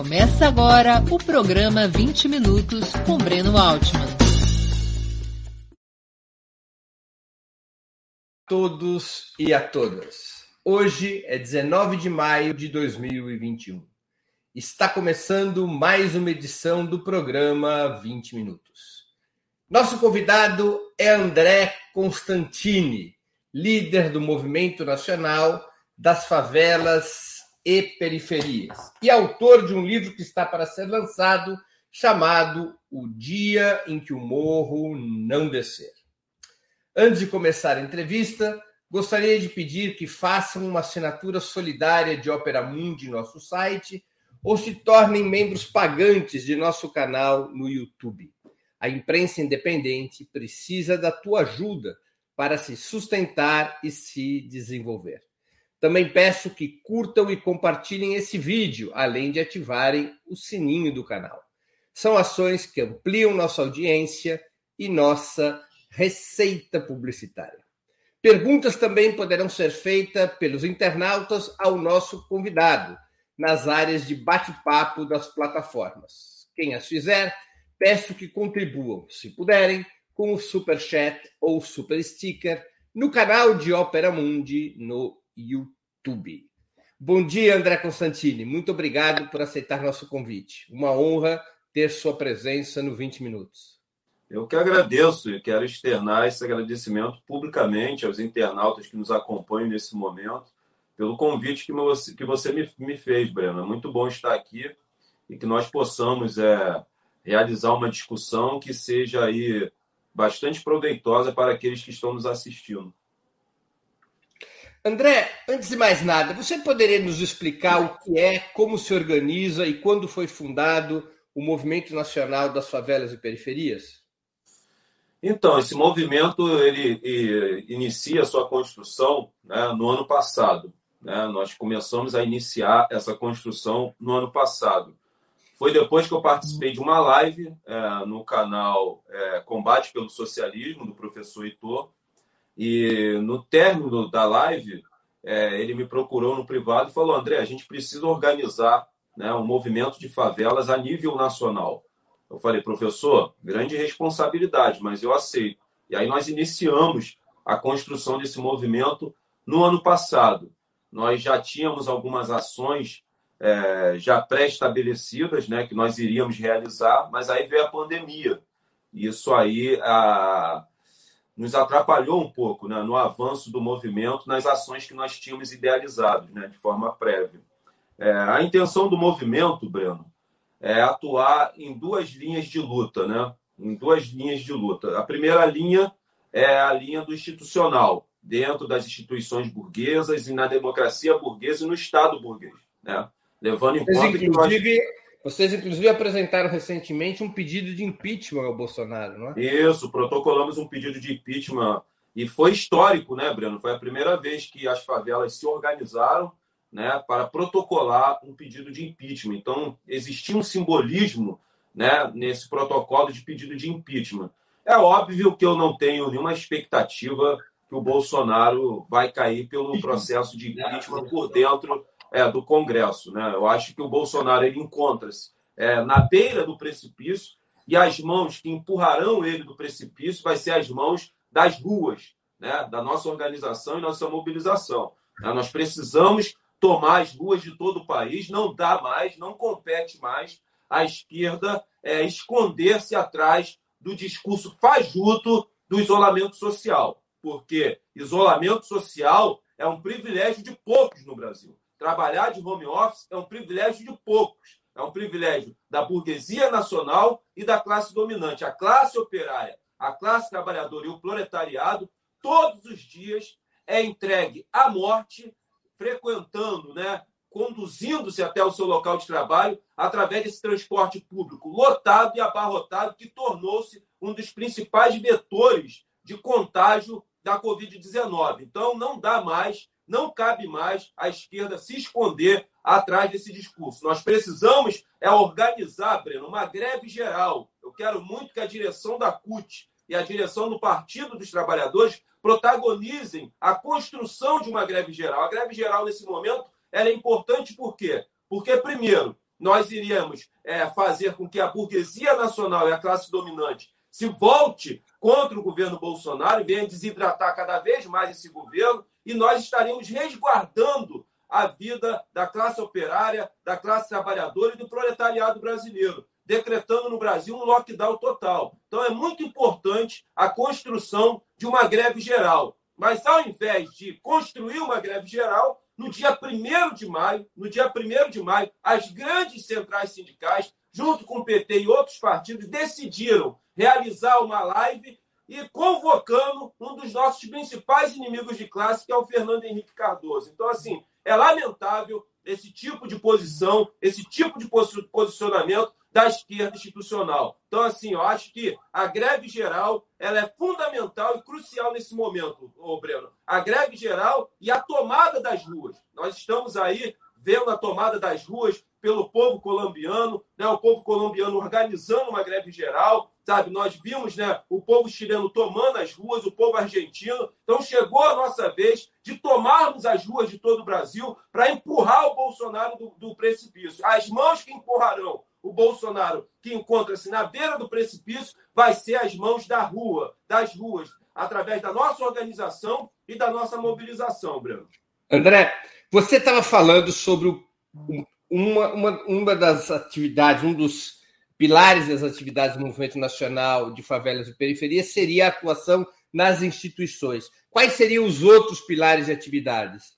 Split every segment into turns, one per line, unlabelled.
Começa agora o programa 20 Minutos com Breno Altman.
Todos e a todas. Hoje é 19 de maio de 2021. Está começando mais uma edição do programa 20 Minutos. Nosso convidado é André Constantini, líder do Movimento Nacional das Favelas e Periferias, e autor de um livro que está para ser lançado chamado O Dia em que o Morro Não Descer. Antes de começar a entrevista, gostaria de pedir que façam uma assinatura solidária de Opera Mundi em nosso site ou se tornem membros pagantes de nosso canal no YouTube. A imprensa independente precisa da tua ajuda para se sustentar e se desenvolver. Também peço que curtam e compartilhem esse vídeo, além de ativarem o sininho do canal. São ações que ampliam nossa audiência e nossa receita publicitária. Perguntas também poderão ser feitas pelos internautas ao nosso convidado, nas áreas de bate-papo das plataformas. Quem as fizer, peço que contribuam, se puderem, com o Super Chat ou Super Sticker no canal de Ópera Mundi no YouTube. Bom dia, André Constantini. Muito obrigado por aceitar nosso convite. Uma honra ter sua presença no 20 Minutos.
Eu que agradeço e quero externar esse agradecimento publicamente aos internautas que nos acompanham nesse momento, pelo convite que você, que você me, me fez, Breno. É muito bom estar aqui e que nós possamos é, realizar uma discussão que seja aí bastante proveitosa para aqueles que estão nos assistindo.
André, antes de mais nada, você poderia nos explicar o que é, como se organiza e quando foi fundado o Movimento Nacional das Favelas e Periferias?
Então, esse movimento ele, ele inicia sua construção né, no ano passado. Né? Nós começamos a iniciar essa construção no ano passado. Foi depois que eu participei de uma live é, no canal é, Combate pelo Socialismo, do professor Heitor. E no término da live, é, ele me procurou no privado e falou: André, a gente precisa organizar né, um movimento de favelas a nível nacional. Eu falei, professor, grande responsabilidade, mas eu aceito. E aí nós iniciamos a construção desse movimento no ano passado. Nós já tínhamos algumas ações é, já pré-estabelecidas, né, que nós iríamos realizar, mas aí veio a pandemia. Isso aí a, nos atrapalhou um pouco né, no avanço do movimento, nas ações que nós tínhamos idealizado né, de forma prévia. É, a intenção do movimento, Breno, é atuar em duas linhas de luta, né? Em duas linhas de luta. A primeira linha é a linha do institucional, dentro das instituições burguesas e na democracia burguesa e no Estado burguês, né? Levando em conta que nós...
Vocês, inclusive, apresentaram recentemente um pedido de impeachment ao Bolsonaro, não é?
Isso, protocolamos um pedido de impeachment. E foi histórico, né, Breno? Foi a primeira vez que as favelas se organizaram né, para protocolar um pedido de impeachment. Então, existia um simbolismo né, nesse protocolo de pedido de impeachment. É óbvio que eu não tenho nenhuma expectativa que o Bolsonaro vai cair pelo processo de impeachment por dentro é, do Congresso. Né? Eu acho que o Bolsonaro encontra-se é, na beira do precipício e as mãos que empurrarão ele do precipício vai ser as mãos das ruas, né? da nossa organização e nossa mobilização. Né? Nós precisamos tomar as ruas de todo o país, não dá mais, não compete mais a esquerda é, esconder-se atrás do discurso fajuto do isolamento social, porque isolamento social é um privilégio de poucos no Brasil. Trabalhar de home office é um privilégio de poucos. É um privilégio da burguesia nacional e da classe dominante. A classe operária, a classe trabalhadora e o proletariado, todos os dias é entregue à morte, frequentando, né, conduzindo-se até o seu local de trabalho através desse transporte público lotado e abarrotado que tornou-se um dos principais vetores de contágio da Covid-19. Então, não dá mais não cabe mais a esquerda se esconder atrás desse discurso. Nós precisamos é organizar, Breno, uma greve geral. Eu quero muito que a direção da CUT e a direção do Partido dos Trabalhadores protagonizem a construção de uma greve geral. A greve geral, nesse momento, ela é importante por quê? Porque, primeiro, nós iríamos é, fazer com que a burguesia nacional e a classe dominante se volte contra o governo Bolsonaro e venha desidratar cada vez mais esse governo, e nós estaríamos resguardando a vida da classe operária, da classe trabalhadora e do proletariado brasileiro, decretando no Brasil um lockdown total. Então é muito importante a construção de uma greve geral. Mas ao invés de construir uma greve geral, no dia 1 de maio, no dia 1 de maio, as grandes centrais sindicais, junto com o PT e outros partidos, decidiram realizar uma live e convocando um dos nossos principais inimigos de classe, que é o Fernando Henrique Cardoso. Então, assim, é lamentável esse tipo de posição, esse tipo de posicionamento da esquerda institucional. Então, assim, eu acho que a greve geral ela é fundamental e crucial nesse momento, ô Breno. A greve geral e a tomada das ruas. Nós estamos aí vendo a tomada das ruas pelo povo colombiano, né? o povo colombiano organizando uma greve geral, sabe? Nós vimos né, o povo chileno tomando as ruas, o povo argentino. Então chegou a nossa vez de tomarmos as ruas de todo o Brasil para empurrar o Bolsonaro do, do precipício. As mãos que empurrarão o Bolsonaro, que encontra-se na beira do precipício, vai ser as mãos da rua, das ruas, através da nossa organização e da nossa mobilização, Breno.
André, você estava falando sobre uma, uma, uma das atividades, um dos pilares das atividades do Movimento Nacional de Favelas e Periferia seria a atuação nas instituições. Quais seriam os outros pilares de atividades?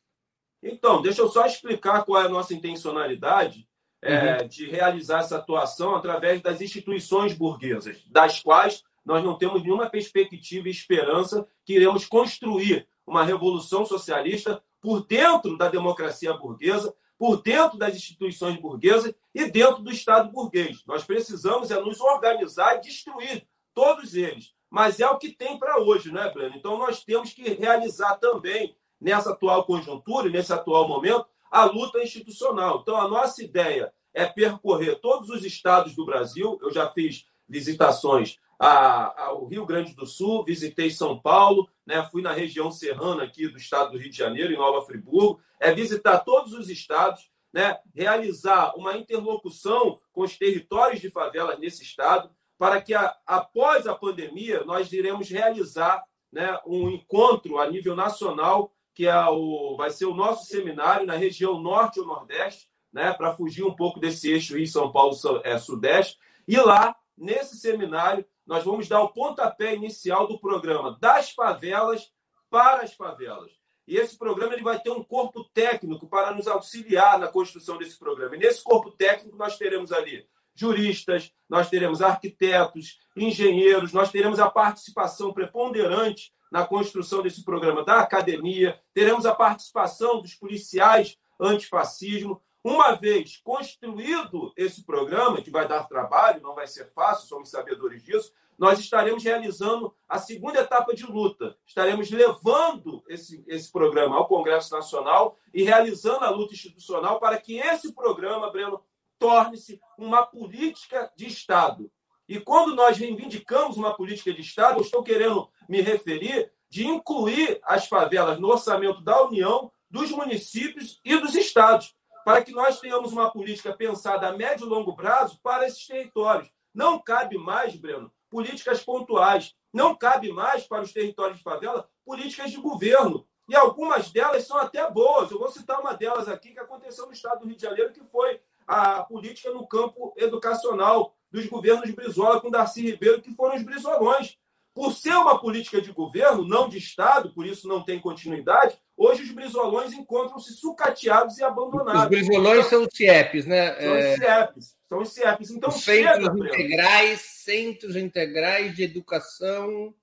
Então, deixa eu só explicar qual é a nossa intencionalidade é, uhum. de realizar essa atuação através das instituições burguesas, das quais nós não temos nenhuma perspectiva e esperança que iremos construir uma revolução socialista por dentro da democracia burguesa, por dentro das instituições burguesas e dentro do Estado burguês. Nós precisamos é nos organizar e destruir todos eles. Mas é o que tem para hoje, né, Breno? Então nós temos que realizar também, nessa atual conjuntura, nesse atual momento, a luta institucional. Então, a nossa ideia é percorrer todos os estados do Brasil. Eu já fiz visitações ao Rio Grande do Sul, visitei São Paulo, né, fui na região serrana aqui do estado do Rio de Janeiro, em Nova Friburgo, é visitar todos os estados, né, realizar uma interlocução com os territórios de favelas nesse estado, para que a, após a pandemia nós iremos realizar né, um encontro a nível nacional que é o, vai ser o nosso seminário na região norte ou nordeste, né, para fugir um pouco desse eixo Rio São Paulo é, Sudeste. E lá, nesse seminário, nós vamos dar o pontapé inicial do programa das favelas para as favelas. E esse programa ele vai ter um corpo técnico para nos auxiliar na construção desse programa. E nesse corpo técnico nós teremos ali juristas, nós teremos arquitetos, engenheiros, nós teremos a participação preponderante na construção desse programa da academia, teremos a participação dos policiais antifascismo. Uma vez construído esse programa, que vai dar trabalho, não vai ser fácil, somos sabedores disso, nós estaremos realizando a segunda etapa de luta. Estaremos levando esse, esse programa ao Congresso Nacional e realizando a luta institucional para que esse programa, Breno, torne-se uma política de Estado. E quando nós reivindicamos uma política de Estado, eu estou querendo me referir de incluir as favelas no orçamento da União, dos municípios e dos estados, para que nós tenhamos uma política pensada a médio e longo prazo para esses territórios. Não cabe mais, Breno, políticas pontuais. Não cabe mais para os territórios de favela políticas de governo. E algumas delas são até boas. Eu vou citar uma delas aqui que aconteceu no estado do Rio de Janeiro, que foi a política no campo educacional dos governos Brizola com Darcy Ribeiro, que foram os brizolões. Por ser uma política de governo, não de Estado, por isso não tem continuidade, hoje os brizolões encontram-se sucateados e abandonados.
Os brizolões são os CIEPs, né?
São os CIEPs. São os CIEPs. Então,
os centros chega, integrais, centros integrais de educação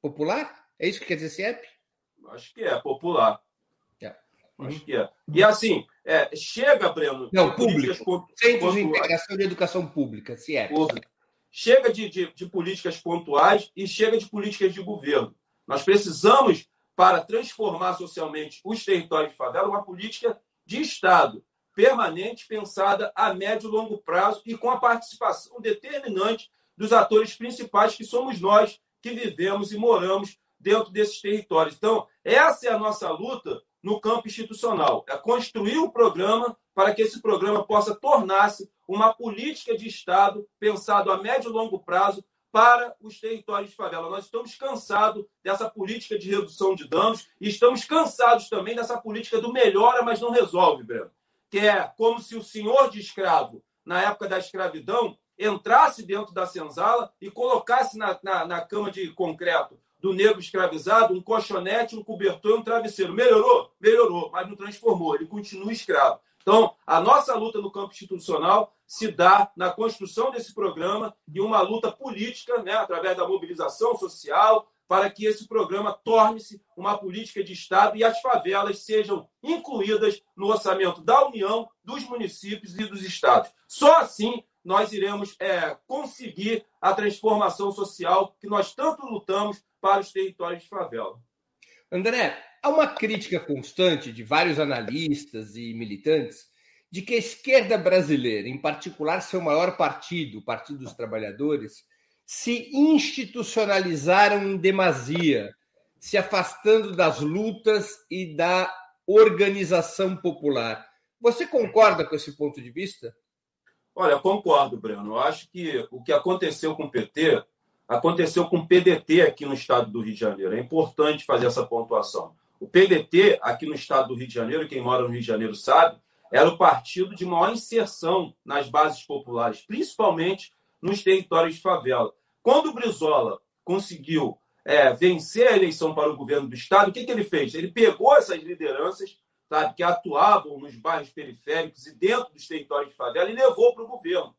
popular? É isso que quer dizer CIEP?
Acho que é, popular. É. Acho que é. E assim, é, chega, Breno.
Não, público. Centros de Integração de Educação Pública, CIEP.
Público. Chega de, de, de políticas pontuais e chega de políticas de governo. Nós precisamos, para transformar socialmente os territórios de favela, uma política de Estado permanente, pensada a médio e longo prazo e com a participação determinante dos atores principais, que somos nós que vivemos e moramos dentro desses territórios. Então, essa é a nossa luta no campo institucional, é construir o programa para que esse programa possa tornar-se uma política de Estado pensado a médio e longo prazo para os territórios de favela. Nós estamos cansados dessa política de redução de danos e estamos cansados também dessa política do melhora, mas não resolve, Breno. Que é como se o senhor de escravo, na época da escravidão, entrasse dentro da senzala e colocasse na, na, na cama de concreto do negro escravizado um colchonete, um cobertor e um travesseiro. Melhorou? Melhorou, mas não transformou. Ele continua escravo. Então, a nossa luta no campo institucional se dá na construção desse programa e uma luta política, né, através da mobilização social, para que esse programa torne-se uma política de Estado e as favelas sejam incluídas no orçamento da União, dos municípios e dos estados. Só assim nós iremos é, conseguir a transformação social que nós tanto lutamos para os territórios de favela.
André, há uma crítica constante de vários analistas e militantes de que a esquerda brasileira, em particular seu maior partido, o Partido dos Trabalhadores, se institucionalizaram em demasia, se afastando das lutas e da organização popular. Você concorda com esse ponto de vista?
Olha, concordo, Breno. Eu acho que o que aconteceu com o PT aconteceu com o PDT aqui no estado do Rio de Janeiro. É importante fazer essa pontuação. O PDT, aqui no estado do Rio de Janeiro, quem mora no Rio de Janeiro sabe, era o partido de maior inserção nas bases populares, principalmente nos territórios de favela. Quando o Brizola conseguiu é, vencer a eleição para o governo do estado, o que, que ele fez? Ele pegou essas lideranças sabe, que atuavam nos bairros periféricos e dentro dos territórios de favela e levou para o governo.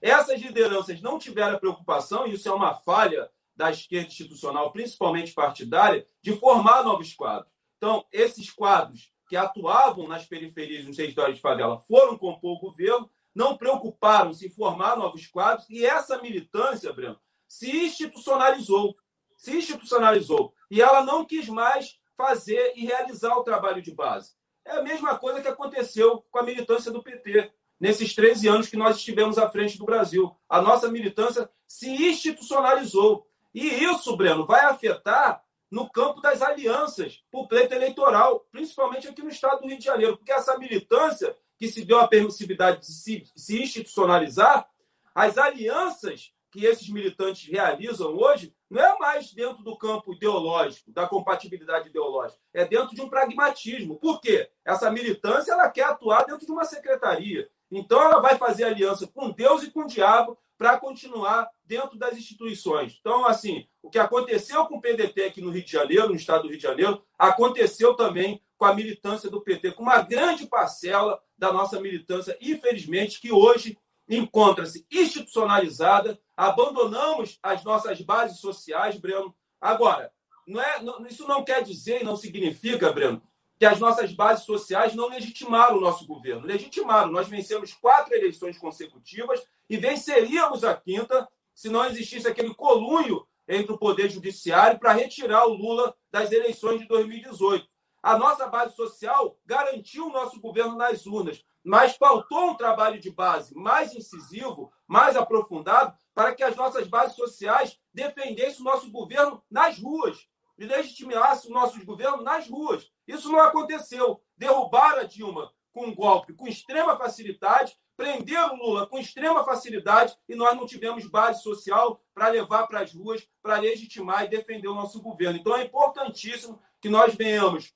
Essas lideranças não tiveram preocupação, e isso é uma falha da esquerda institucional, principalmente partidária, de formar novos quadros. Então, esses quadros que atuavam nas periferias dos territórios de favela foram compor o governo, não preocuparam-se em formar novos quadros, e essa militância, Breno, se institucionalizou. Se institucionalizou. E ela não quis mais fazer e realizar o trabalho de base. É a mesma coisa que aconteceu com a militância do PT nesses 13 anos que nós estivemos à frente do Brasil. A nossa militância se institucionalizou. E isso, Breno, vai afetar no campo das alianças o pleito eleitoral, principalmente aqui no estado do Rio de Janeiro, porque essa militância que se deu a permissividade de se, se institucionalizar, as alianças que esses militantes realizam hoje não é mais dentro do campo ideológico, da compatibilidade ideológica, é dentro de um pragmatismo. Por quê? Essa militância ela quer atuar dentro de uma secretaria. Então ela vai fazer aliança com Deus e com o diabo para continuar dentro das instituições. Então, assim, o que aconteceu com o PDT aqui no Rio de Janeiro, no estado do Rio de Janeiro, aconteceu também com a militância do PT, com uma grande parcela da nossa militância, infelizmente, que hoje encontra-se institucionalizada, abandonamos as nossas bases sociais, Breno. Agora, não é, não, isso não quer dizer e não significa, Breno, que as nossas bases sociais não legitimaram o nosso governo. Legitimaram. Nós vencemos quatro eleições consecutivas e venceríamos a quinta se não existisse aquele colunho entre o Poder Judiciário para retirar o Lula das eleições de 2018. A nossa base social garantiu o nosso governo nas urnas, mas faltou um trabalho de base mais incisivo, mais aprofundado, para que as nossas bases sociais defendessem o nosso governo nas ruas e legitimassem o nosso governo nas ruas. Isso não aconteceu. Derrubaram a Dilma com um golpe com extrema facilidade, prenderam Lula com extrema facilidade e nós não tivemos base social para levar para as ruas, para legitimar e defender o nosso governo. Então é importantíssimo que nós venhamos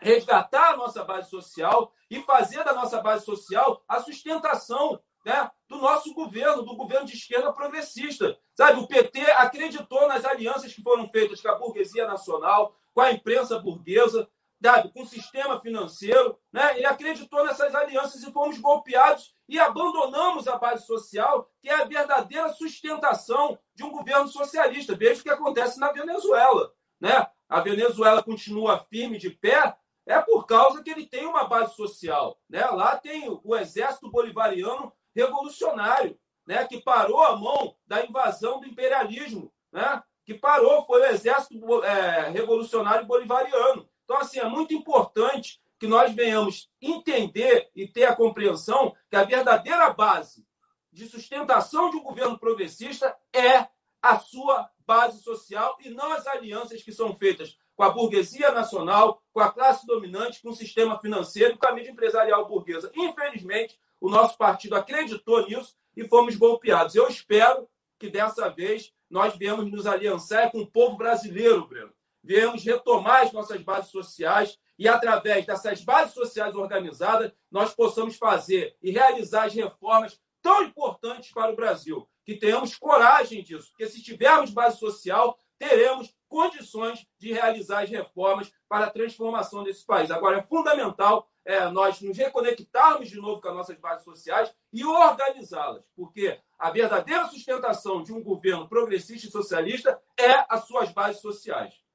resgatar a nossa base social e fazer da nossa base social a sustentação né, do nosso governo, do governo de esquerda progressista. Sabe, o PT acreditou nas alianças que foram feitas com a burguesia nacional, com a imprensa burguesa, com o sistema financeiro, né? Ele acreditou nessas alianças e fomos golpeados e abandonamos a base social, que é a verdadeira sustentação de um governo socialista. Veja o que acontece na Venezuela, né? A Venezuela continua firme de pé, é por causa que ele tem uma base social, né? Lá tem o exército bolivariano revolucionário, né? Que parou a mão da invasão do imperialismo, né? Que parou foi o exército é, revolucionário bolivariano. Então, assim, é muito importante que nós venhamos entender e ter a compreensão que a verdadeira base de sustentação de um governo progressista é a sua base social e não as alianças que são feitas com a burguesia nacional, com a classe dominante, com o sistema financeiro com a mídia empresarial burguesa. Infelizmente, o nosso partido acreditou nisso e fomos golpeados. Eu espero que dessa vez nós viemos nos aliançar com o povo brasileiro, Breno. Viemos retomar as nossas bases sociais e, através dessas bases sociais organizadas, nós possamos fazer e realizar as reformas tão importantes para o Brasil. Que tenhamos coragem disso, porque se tivermos base social, teremos condições de realizar as reformas para a transformação desse país. Agora, é fundamental é, nós nos reconectarmos de novo com as nossas bases sociais e organizá-las, porque a verdadeira sustentação de um governo progressista e socialista é as suas bases sociais.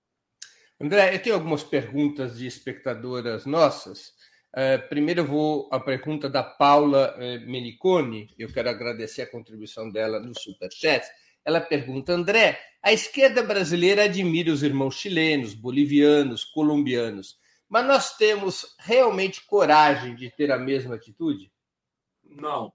André, eu tenho algumas perguntas de espectadoras nossas. Uh, primeiro eu vou à pergunta da Paula uh, Menicone, eu quero agradecer a contribuição dela no Superchat. Ela pergunta, André, a esquerda brasileira admira os irmãos chilenos, bolivianos, colombianos, mas nós temos realmente coragem de ter a mesma atitude?
Não,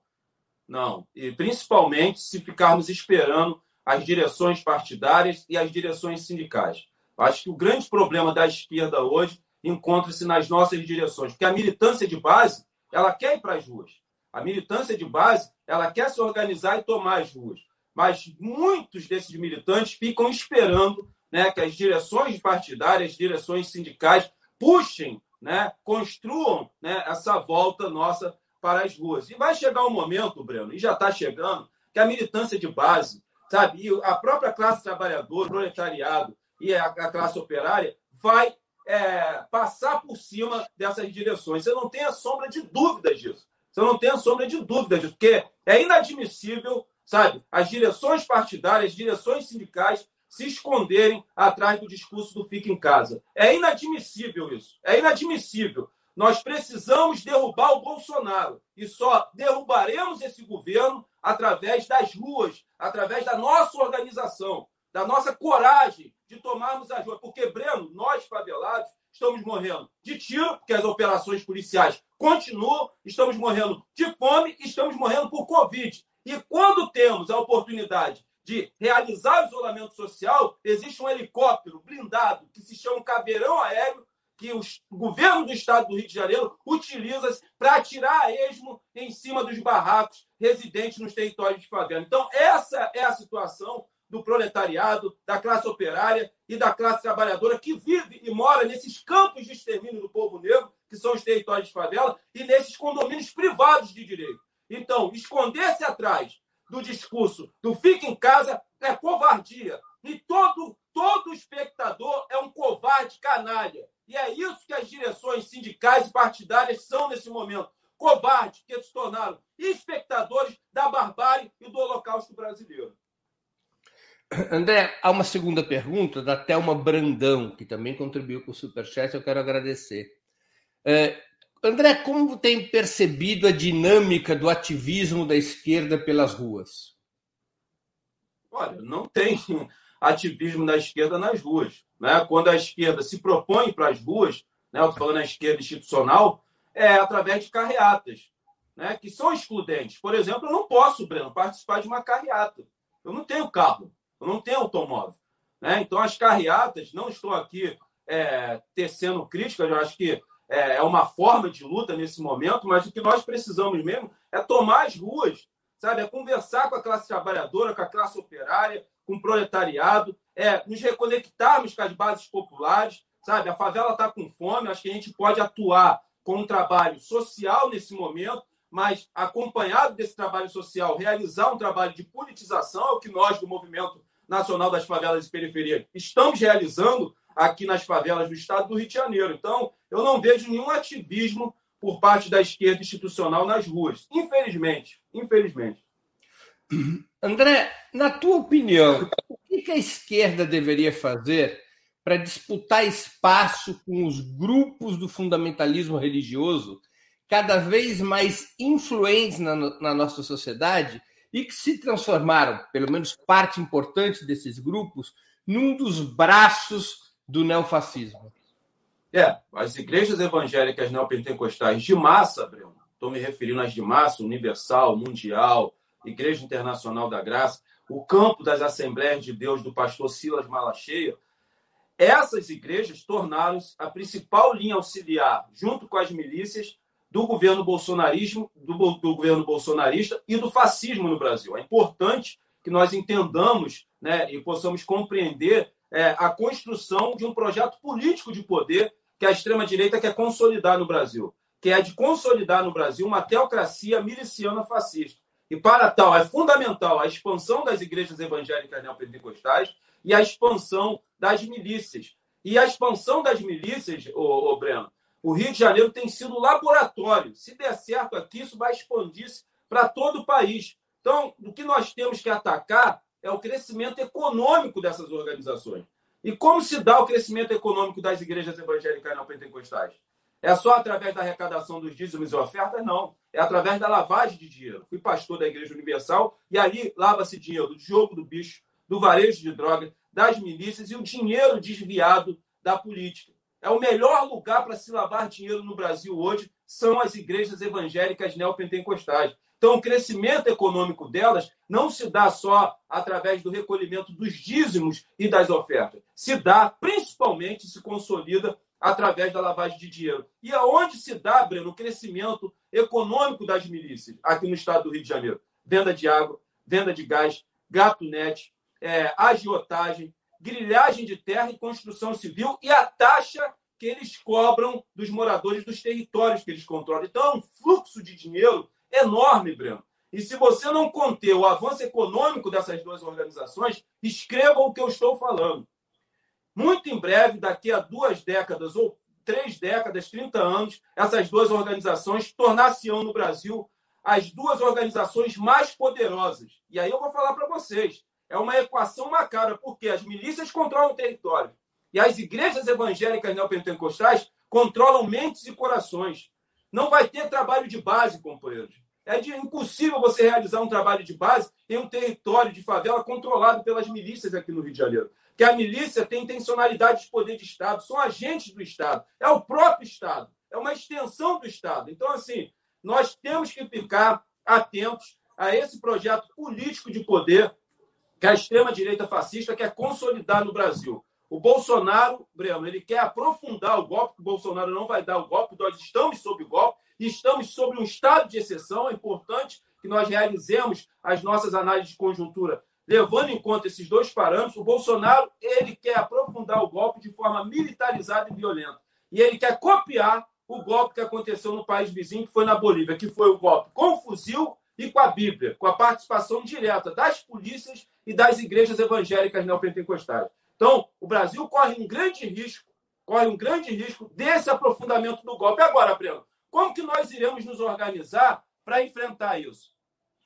não. E principalmente se ficarmos esperando as direções partidárias e as direções sindicais. Acho que o grande problema da esquerda hoje encontra-se nas nossas direções, porque a militância de base ela quer ir para as ruas. A militância de base ela quer se organizar e tomar as ruas mas muitos desses militantes ficam esperando né, que as direções partidárias, as direções sindicais puxem, né, construam né, essa volta nossa para as ruas. E vai chegar um momento, Breno, e já está chegando, que a militância de base, sabe, e a própria classe trabalhadora, proletariado e a, a classe operária vai é, passar por cima dessas direções. Você não tem a sombra de dúvida disso. Você não tem a sombra de dúvida disso, porque é inadmissível sabe? As direções partidárias, as direções sindicais se esconderem atrás do discurso do fica em casa. É inadmissível isso. É inadmissível. Nós precisamos derrubar o Bolsonaro e só derrubaremos esse governo através das ruas, através da nossa organização, da nossa coragem de tomarmos ruas. Porque, Breno, nós favelados estamos morrendo de tiro, porque as operações policiais continuam, estamos morrendo de fome estamos morrendo por Covid. E quando temos a oportunidade de realizar o isolamento social, existe um helicóptero blindado que se chama Caveirão Aéreo, que o governo do estado do Rio de Janeiro utiliza para atirar a esmo em cima dos barracos residentes nos territórios de favela. Então, essa é a situação do proletariado, da classe operária e da classe trabalhadora que vive e mora nesses campos de extermínio do povo negro, que são os territórios de favela, e nesses condomínios privados de direito. Então, esconder-se atrás do discurso do fique em casa é covardia. E todo, todo espectador é um covarde canalha. E é isso que as direções sindicais e partidárias são nesse momento. Covardes que se tornaram espectadores da barbárie e do holocausto brasileiro.
André, há uma segunda pergunta da Thelma Brandão, que também contribuiu com o Superchat, eu quero agradecer. É, André, como tem percebido a dinâmica do ativismo da esquerda pelas ruas?
Olha, não tem ativismo da esquerda nas ruas. Né? Quando a esquerda se propõe para as ruas, né? eu estou falando a esquerda institucional, é através de carreatas, né? que são excludentes. Por exemplo, eu não posso, Breno, participar de uma carreata. Eu não tenho carro, eu não tenho automóvel. Né? Então, as carreatas, não estou aqui é, tecendo críticas, eu acho que é, é uma forma de luta nesse momento, mas o que nós precisamos mesmo é tomar as ruas, sabe? É conversar com a classe trabalhadora, com a classe operária, com o proletariado, é nos reconectarmos com as bases populares, sabe? A favela está com fome, acho que a gente pode atuar com um trabalho social nesse momento, mas acompanhado desse trabalho social, realizar um trabalho de politização, é o que nós do Movimento Nacional das Favelas e Periferias estamos realizando, aqui nas favelas do estado do Rio de Janeiro. Então, eu não vejo nenhum ativismo por parte da esquerda institucional nas ruas. Infelizmente. Infelizmente.
André, na tua opinião, o que a esquerda deveria fazer para disputar espaço com os grupos do fundamentalismo religioso cada vez mais influentes na, na nossa sociedade e que se transformaram, pelo menos parte importante desses grupos, num dos braços do neofascismo.
É, as igrejas evangélicas neopentecostais de massa, Breno, estou me referindo às de massa, universal, mundial, Igreja Internacional da Graça, o campo das Assembleias de Deus do pastor Silas Malacheia, essas igrejas tornaram-se a principal linha auxiliar, junto com as milícias, do governo bolsonarismo, do, do, governo bolsonarista e do fascismo no Brasil. É importante que nós entendamos né, e possamos compreender é, a construção de um projeto político de poder que a extrema-direita quer consolidar no Brasil, que é de consolidar no Brasil uma teocracia miliciana fascista. E para tal, é fundamental a expansão das igrejas evangélicas neopentecostais e a expansão das milícias. E a expansão das milícias, ô, ô Breno, o Rio de Janeiro tem sido laboratório. Se der certo aqui, isso vai expandir-se para todo o país. Então, o que nós temos que atacar é o crescimento econômico dessas organizações. E como se dá o crescimento econômico das igrejas evangélicas não pentecostais? É só através da arrecadação dos dízimos e ofertas? Não. É através da lavagem de dinheiro. Fui pastor da Igreja Universal e ali lava-se dinheiro do jogo do bicho, do varejo de drogas, das milícias e o dinheiro desviado da política. É o melhor lugar para se lavar dinheiro no Brasil hoje são as igrejas evangélicas neopentecostais. Então, o crescimento econômico delas não se dá só através do recolhimento dos dízimos e das ofertas. Se dá, principalmente, se consolida através da lavagem de dinheiro. E aonde se dá, Breno, o crescimento econômico das milícias aqui no estado do Rio de Janeiro? Venda de água, venda de gás, gato net, é, agiotagem, grilhagem de terra e construção civil e a taxa que eles cobram dos moradores dos territórios que eles controlam. Então, é um fluxo de dinheiro enorme, Breno. E se você não conter o avanço econômico dessas duas organizações, escreva o que eu estou falando. Muito em breve, daqui a duas décadas ou três décadas, 30 anos, essas duas organizações tornar-se-ão no Brasil as duas organizações mais poderosas. E aí eu vou falar para vocês é uma equação macabra, porque as milícias controlam o território e as igrejas evangélicas neopentecostais controlam mentes e corações. Não vai ter trabalho de base, companheiros. É de, impossível você realizar um trabalho de base em um território de favela controlado pelas milícias aqui no Rio de Janeiro. Que a milícia tem intencionalidade de poder de Estado, são agentes do Estado, é o próprio Estado, é uma extensão do Estado. Então, assim, nós temos que ficar atentos a esse projeto político de poder que a extrema-direita fascista quer consolidar no Brasil. O Bolsonaro, Breno, ele quer aprofundar o golpe, que o Bolsonaro não vai dar o golpe, nós estamos sob o golpe, estamos sob um estado de exceção. É importante que nós realizemos as nossas análises de conjuntura levando em conta esses dois parâmetros. O Bolsonaro ele quer aprofundar o golpe de forma militarizada e violenta. E ele quer copiar o golpe que aconteceu no país vizinho, que foi na Bolívia, que foi o golpe com fuzil e com a Bíblia, com a participação direta das polícias e das igrejas evangélicas neopentecostais. Então, o Brasil corre um grande risco, corre um grande risco desse aprofundamento do golpe. Agora, Breno, como que nós iremos nos organizar para enfrentar isso?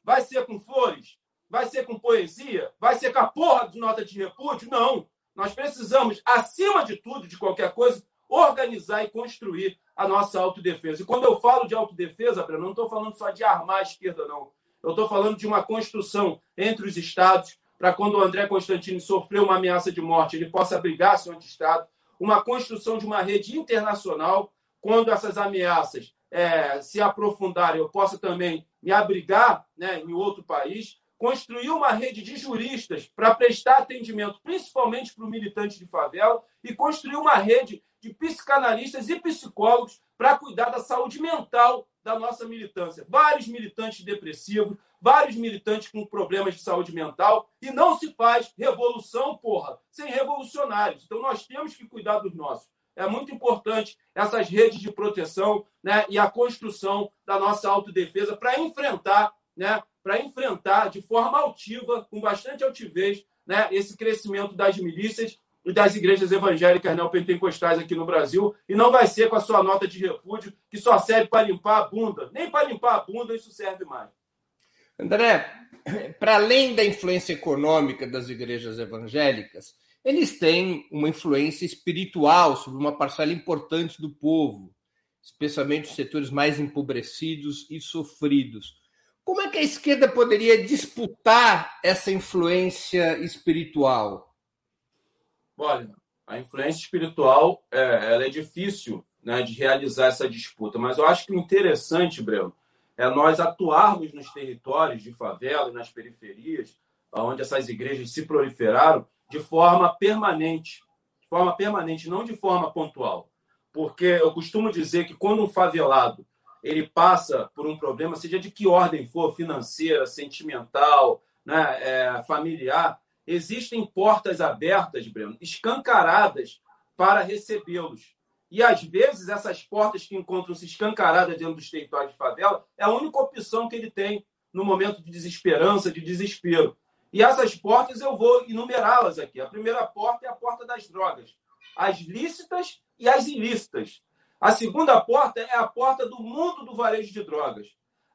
Vai ser com flores? Vai ser com poesia? Vai ser com a porra de nota de repúdio? Não. Nós precisamos, acima de tudo, de qualquer coisa, organizar e construir a nossa autodefesa. E quando eu falo de autodefesa, Breno, não estou falando só de armar a esquerda, não. Eu estou falando de uma construção entre os estados, para quando o André Constantini sofreu uma ameaça de morte, ele possa abrigar-se ante Estado. Uma construção de uma rede internacional, quando essas ameaças é, se aprofundarem, eu possa também me abrigar né, em outro país construir uma rede de juristas para prestar atendimento, principalmente para o militante de favela, e construir uma rede de psicanalistas e psicólogos para cuidar da saúde mental da nossa militância. Vários militantes depressivos, vários militantes com problemas de saúde mental, e não se faz revolução, porra, sem revolucionários. Então nós temos que cuidar dos nossos. É muito importante essas redes de proteção né, e a construção da nossa autodefesa para enfrentar né, para enfrentar de forma altiva, com bastante altivez, né, esse crescimento das milícias e das igrejas evangélicas neopentecostais aqui no Brasil. E não vai ser com a sua nota de repúdio, que só serve para limpar a bunda. Nem para limpar a bunda isso serve mais.
André, para além da influência econômica das igrejas evangélicas, eles têm uma influência espiritual sobre uma parcela importante do povo, especialmente os setores mais empobrecidos e sofridos. Como é que a esquerda poderia disputar essa influência espiritual?
Olha, a influência espiritual é, ela é difícil né, de realizar essa disputa, mas eu acho que o interessante, Breno, é nós atuarmos nos territórios de favela, nas periferias, onde essas igrejas se proliferaram, de forma permanente, forma permanente, não de forma pontual. Porque eu costumo dizer que quando um favelado ele passa por um problema, seja de que ordem for, financeira, sentimental, né, é, familiar, existem portas abertas, Breno, escancaradas para recebê-los. E às vezes essas portas que encontram-se escancaradas dentro dos territórios de favela é a única opção que ele tem no momento de desesperança, de desespero. E essas portas eu vou enumerá-las aqui. A primeira porta é a porta das drogas, as lícitas e as ilícitas. A segunda porta é a porta do mundo do varejo de drogas.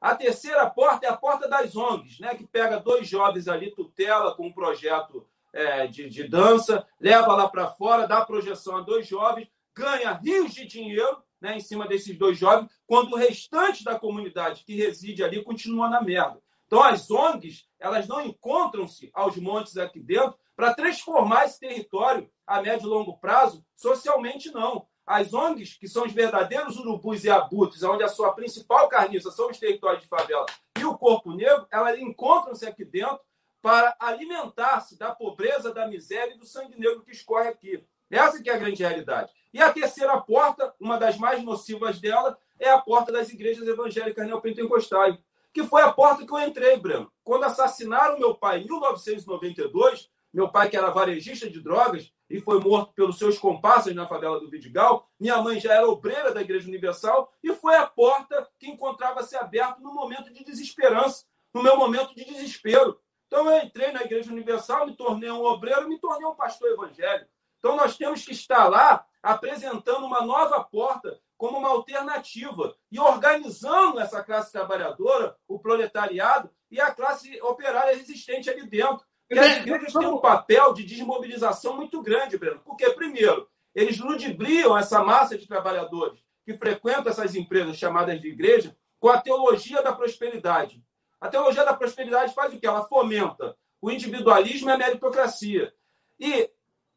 A terceira porta é a porta das ONGs, né, que pega dois jovens ali, tutela com um projeto é, de, de dança, leva lá para fora, dá projeção a dois jovens, ganha rios de dinheiro né, em cima desses dois jovens, quando o restante da comunidade que reside ali continua na merda. Então, as ONGs, elas não encontram-se aos montes aqui dentro para transformar esse território a médio e longo prazo, socialmente não. As ONGs, que são os verdadeiros urubus e abutres, onde a sua principal carniça são os territórios de favela e o corpo negro, elas encontram-se aqui dentro para alimentar-se da pobreza, da miséria e do sangue negro que escorre aqui. Essa que é a grande realidade. E a terceira porta, uma das mais nocivas dela, é a porta das igrejas evangélicas neopentecostais, que foi a porta que eu entrei, Breno. Quando assassinaram meu pai em 1992, meu pai que era varejista de drogas e foi morto pelos seus comparsas na favela do Vidigal, minha mãe já era obreira da Igreja Universal e foi a porta que encontrava-se aberta no momento de desesperança, no meu momento de desespero. Então eu entrei na Igreja Universal, me tornei um obreiro, me tornei um pastor evangélico. Então nós temos que estar lá apresentando uma nova porta como uma alternativa e organizando essa classe trabalhadora, o proletariado e a classe operária resistente ali dentro. Porque as igrejas têm um papel de desmobilização muito grande, Breno. Porque, primeiro, eles ludibriam essa massa de trabalhadores que frequentam essas empresas chamadas de igreja com a teologia da prosperidade. A teologia da prosperidade faz o que? Ela fomenta o individualismo e a meritocracia. E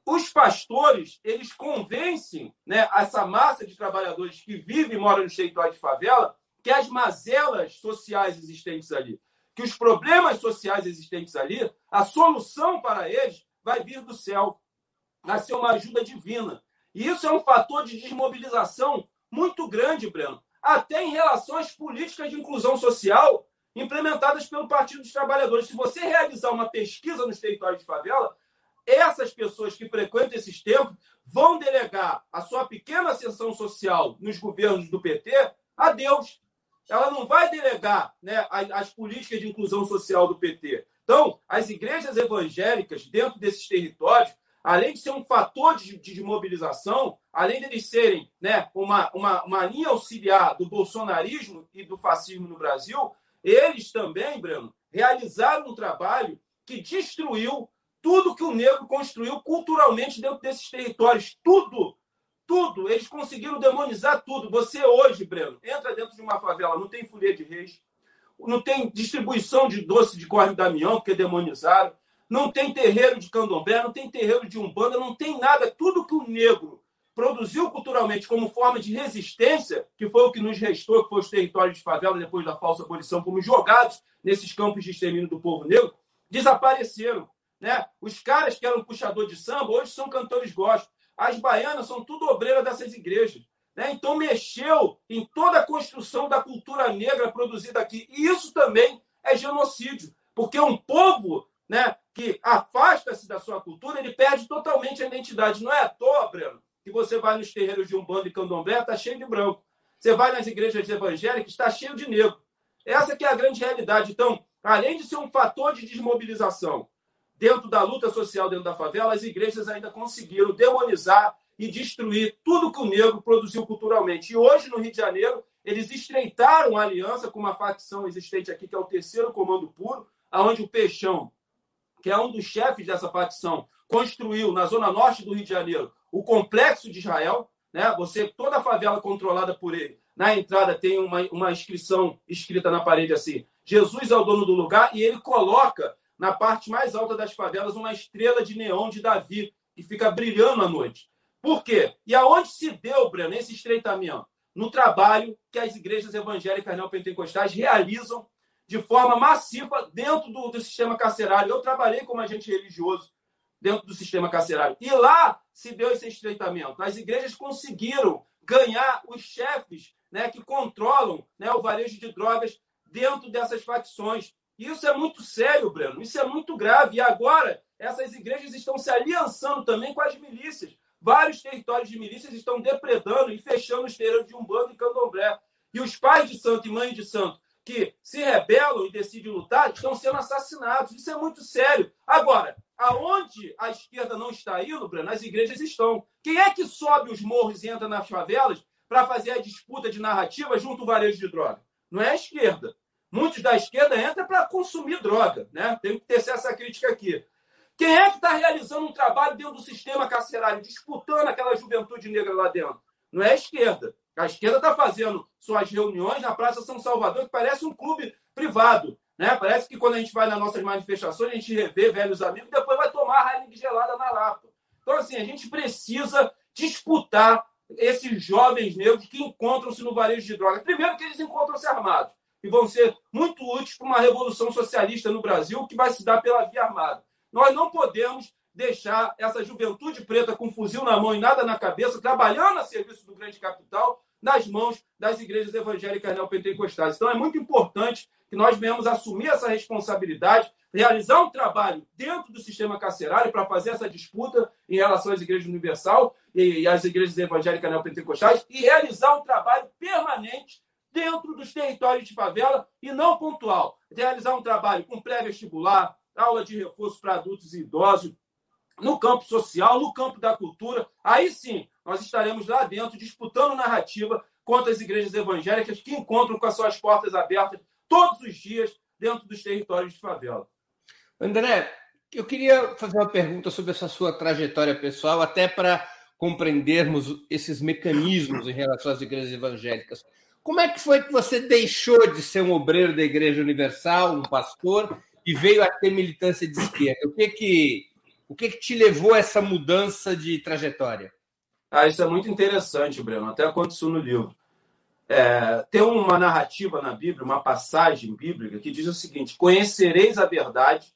os pastores, eles convencem né, essa massa de trabalhadores que vivem e moram no território de favela que as mazelas sociais existentes ali, que os problemas sociais existentes ali, a solução para eles vai vir do céu, vai ser uma ajuda divina. E isso é um fator de desmobilização muito grande, Breno, até em relação às políticas de inclusão social implementadas pelo Partido dos Trabalhadores. Se você realizar uma pesquisa nos territórios de favela, essas pessoas que frequentam esses templos vão delegar a sua pequena ascensão social nos governos do PT a Deus. Ela não vai delegar né, as, as políticas de inclusão social do PT. Então, as igrejas evangélicas dentro desses territórios, além de ser um fator de, de mobilização, além de eles serem né, uma, uma, uma linha auxiliar do bolsonarismo e do fascismo no Brasil, eles também, Breno, realizaram um trabalho que destruiu tudo que o negro construiu culturalmente dentro desses territórios. Tudo. Tudo. Eles conseguiram demonizar tudo. Você hoje, Breno, entra dentro de uma favela, não tem folia de reis, não tem distribuição de doce de corne Damião, porque demonizaram, não tem terreiro de candomblé, não tem terreiro de umbanda, não tem nada. Tudo que o negro produziu culturalmente como forma de resistência, que foi o que nos restou, que foi os territórios de favela depois da falsa abolição, fomos jogados nesses campos de extermínio do povo negro, desapareceram. Né? Os caras que eram puxador de samba hoje são cantores gospel. As baianas são tudo obreira dessas igrejas. Né? Então mexeu em toda a construção da cultura negra produzida aqui. E isso também é genocídio, porque um povo né, que afasta-se da sua cultura, ele perde totalmente a identidade. Não é à toa, Breno, que você vai nos terreiros de Umbanda e Candomblé, está cheio de branco. Você vai nas igrejas evangélicas, está cheio de negro. Essa que é a grande realidade. Então, além de ser um fator de desmobilização, dentro da luta social dentro da favela, as igrejas ainda conseguiram demonizar e destruir tudo que o negro produziu culturalmente. E hoje, no Rio de Janeiro, eles estreitaram a aliança com uma facção existente aqui, que é o Terceiro Comando Puro, aonde o Peixão, que é um dos chefes dessa facção, construiu na zona norte do Rio de Janeiro o complexo de Israel. Né? Você, toda a favela controlada por ele. Na entrada tem uma, uma inscrição escrita na parede assim: Jesus é o dono do lugar, e ele coloca na parte mais alta das favelas, uma estrela de neon de Davi, que fica brilhando à noite. Por quê? E aonde se deu, Breno, esse estreitamento? No trabalho que as igrejas evangélicas neopentecostais realizam de forma massiva dentro do, do sistema carcerário. Eu trabalhei como agente religioso dentro do sistema carcerário. E lá se deu esse estreitamento. As igrejas conseguiram ganhar os chefes né, que controlam né, o varejo de drogas dentro dessas facções. Isso é muito sério, Breno. Isso é muito grave. E agora, essas igrejas estão se aliançando também com as milícias. Vários territórios de milícias estão depredando e fechando os terreiros de Umbanda e Candomblé. E os pais de santo e mães de santo que se rebelam e decidem lutar estão sendo assassinados. Isso é muito sério. Agora, aonde a esquerda não está indo, Breno, as igrejas estão. Quem é que sobe os morros e entra nas favelas para fazer a disputa de narrativa junto ao varejo de droga? Não é a esquerda. Muitos da esquerda entram para consumir droga. Né? Tem que ter essa crítica aqui. Quem é que está realizando um trabalho dentro do sistema carcerário, disputando aquela juventude negra lá dentro? Não é a esquerda. A esquerda está fazendo suas reuniões na Praça São Salvador, que parece um clube privado. Né? Parece que quando a gente vai nas nossas manifestações, a gente revê velhos amigos e depois vai tomar Heineken gelada na Lapa. Então, assim, a gente precisa disputar esses jovens negros que encontram-se no varejo de drogas. Primeiro, que eles encontram-se armados e vão ser muito úteis para uma revolução socialista no Brasil que vai se dar pela via armada. Nós não podemos deixar essa juventude preta com um fuzil na mão e nada na cabeça, trabalhando a serviço do grande capital, nas mãos das igrejas evangélicas neopentecostais. Então, é muito importante que nós venhamos assumir essa responsabilidade, realizar um trabalho dentro do sistema carcerário para fazer essa disputa em relação às igrejas universal e às igrejas evangélicas neopentecostais e realizar um trabalho permanente dentro dos territórios de favela e não pontual. Realizar um trabalho com pré-vestibular, aula de reforço para adultos e idosos, no campo social, no campo da cultura. Aí sim, nós estaremos lá dentro disputando narrativa contra as igrejas evangélicas que encontram com as suas portas abertas todos os dias dentro dos territórios de favela.
André, eu queria fazer uma pergunta sobre essa sua trajetória pessoal, até para compreendermos esses mecanismos em relação às igrejas evangélicas. Como é que foi que você deixou de ser um obreiro da Igreja Universal, um pastor, e veio a ter militância de esquerda? O que que, o que, que te levou a essa mudança de trajetória?
Ah, isso é muito interessante, Breno. Até aconteceu no livro. É, tem uma narrativa na Bíblia, uma passagem bíblica que diz o seguinte: Conhecereis a verdade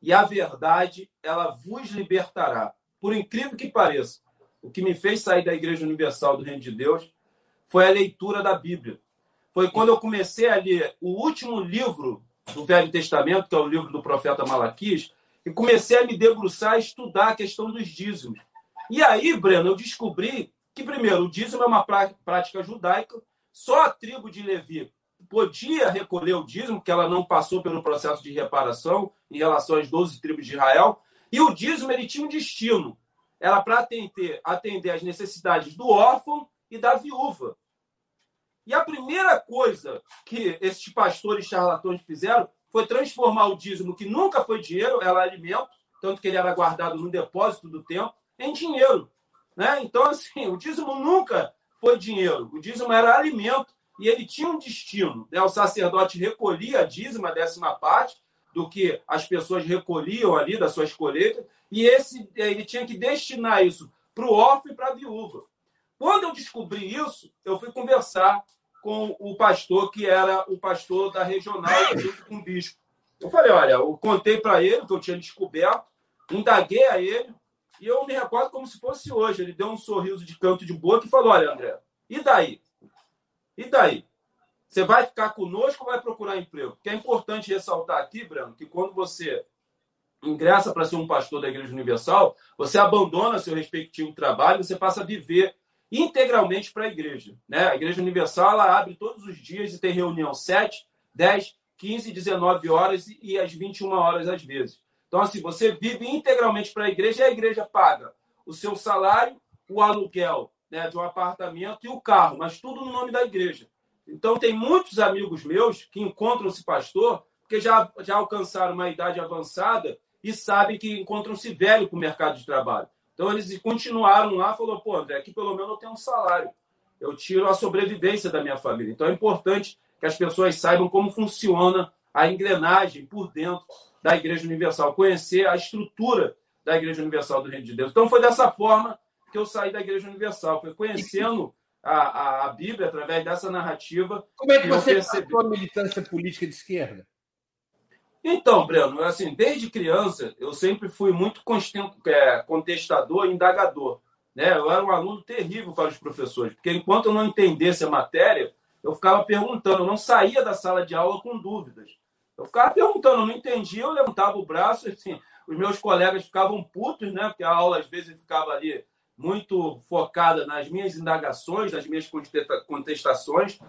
e a verdade ela vos libertará. Por incrível que pareça, o que me fez sair da Igreja Universal do Reino de Deus foi a leitura da Bíblia. Foi quando eu comecei a ler o último livro do Velho Testamento, que é o livro do profeta Malaquias, e comecei a me debruçar a estudar a questão dos dízimos. E aí, Breno, eu descobri que, primeiro, o dízimo é uma prática judaica, só a tribo de Levi podia recolher o dízimo, porque ela não passou pelo processo de reparação em relação às 12 tribos de Israel, e o dízimo ele tinha um destino, era para atender, atender necessidades do órfão e da viúva. E a primeira coisa que esses pastores charlatões fizeram foi transformar o dízimo, que nunca foi dinheiro, era alimento, tanto que ele era guardado no depósito do templo, em dinheiro. Né? Então, assim, o dízimo nunca foi dinheiro. O dízimo era alimento e ele tinha um destino. Né? O sacerdote recolhia a dízima, a décima parte, do que as pessoas recolhiam ali das suas colheitas, e esse ele tinha que destinar isso para o órfão e para a viúva. Quando eu descobri isso, eu fui conversar com o pastor que era o pastor da regional junto com o bispo. Eu falei, olha, eu contei para ele que eu tinha descoberto, indaguei a ele, e eu me recordo como se fosse hoje. Ele deu um sorriso de canto de boca e falou: Olha, André, e daí? E daí? Você vai ficar conosco ou vai procurar emprego? Porque é importante ressaltar aqui, Breno, que quando você ingressa para ser um pastor da Igreja Universal, você abandona seu respectivo trabalho, você passa a viver integralmente para a igreja. Né? A Igreja Universal ela abre todos os dias e tem reunião 7, 10, 15, 19 horas e às 21 horas às vezes. Então, assim, você vive integralmente para a igreja e a igreja paga o seu salário, o aluguel né, de um apartamento e o carro, mas tudo no nome da igreja. Então, tem muitos amigos meus que encontram-se pastor porque já, já alcançaram uma idade avançada e sabem que encontram-se velho com o mercado de trabalho. Então eles continuaram lá, falou, pô, André, aqui pelo menos eu tenho um salário. Eu tiro a sobrevivência da minha família. Então é importante que as pessoas saibam como funciona a engrenagem por dentro da Igreja Universal, conhecer a estrutura da Igreja Universal do Reino de Deus. Então foi dessa forma que eu saí da Igreja Universal, foi conhecendo a, a, a Bíblia através dessa narrativa.
Como é que, que você percebi... a militância política de esquerda?
Então, Breno, assim, desde criança eu sempre fui muito é, contestador, indagador. Né? Eu era um aluno terrível para os professores, porque enquanto eu não entendesse a matéria, eu ficava perguntando, eu não saía da sala de aula com dúvidas. Eu ficava perguntando, eu não entendia, eu levantava o braço, assim, os meus colegas ficavam putos, né? Porque a aula às vezes ficava ali muito focada nas minhas indagações, nas minhas contestações.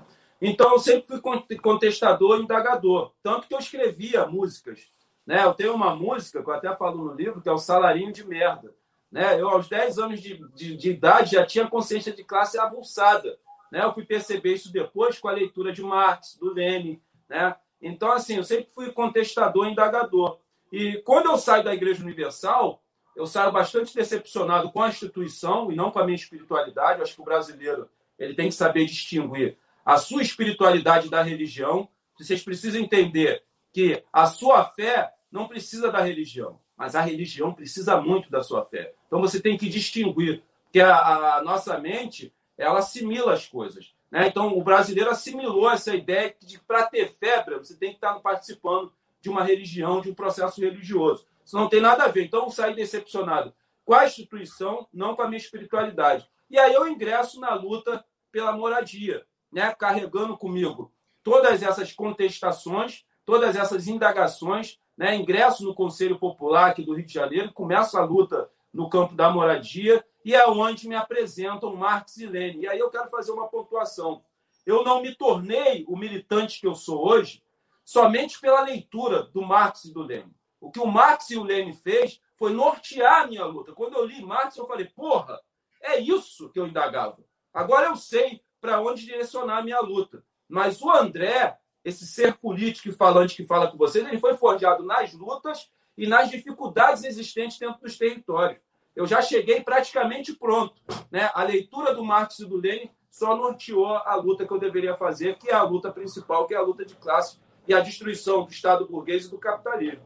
Então, eu sempre fui contestador, indagador. Tanto que eu escrevia músicas. Né? Eu tenho uma música, que eu até falo no livro, que é o Salarinho de Merda. Né? Eu, aos 10 anos de, de, de idade, já tinha consciência de classe avulsada. Né? Eu fui perceber isso depois com a leitura de Marx, do Lenin. Né? Então, assim, eu sempre fui contestador, indagador. E quando eu saio da Igreja Universal, eu saio bastante decepcionado com a instituição e não com a minha espiritualidade. Eu acho que o brasileiro ele tem que saber distinguir a sua espiritualidade da religião. Vocês precisam entender que a sua fé não precisa da religião, mas a religião precisa muito da sua fé. Então você tem que distinguir, porque a, a nossa mente ela assimila as coisas. Né? Então o brasileiro assimilou essa ideia de para ter febre você tem que estar participando de uma religião, de um processo religioso. Isso não tem nada a ver. Então eu saí decepcionado com a instituição, não com a minha espiritualidade. E aí eu ingresso na luta pela moradia né, carregando comigo todas essas contestações, todas essas indagações, né, ingresso no Conselho Popular aqui do Rio de Janeiro, começo a luta no campo da moradia e é onde me apresentam Marx e Lenin. E aí eu quero fazer uma pontuação. Eu não me tornei o militante que eu sou hoje somente pela leitura do Marx e do Lenin. O que o Marx e o Lenin fez foi nortear a minha luta. Quando eu li Marx, eu falei, porra, é isso que eu indagava. Agora eu sei para onde direcionar a minha luta. Mas o André, esse ser político e falante que fala com vocês, ele foi forjado nas lutas e nas dificuldades existentes dentro dos territórios. Eu já cheguei praticamente pronto. Né? A leitura do Marx e do Lenin só norteou a luta que eu deveria fazer, que é a luta principal, que é a luta de classe e a destruição do Estado burguês e do capitalismo.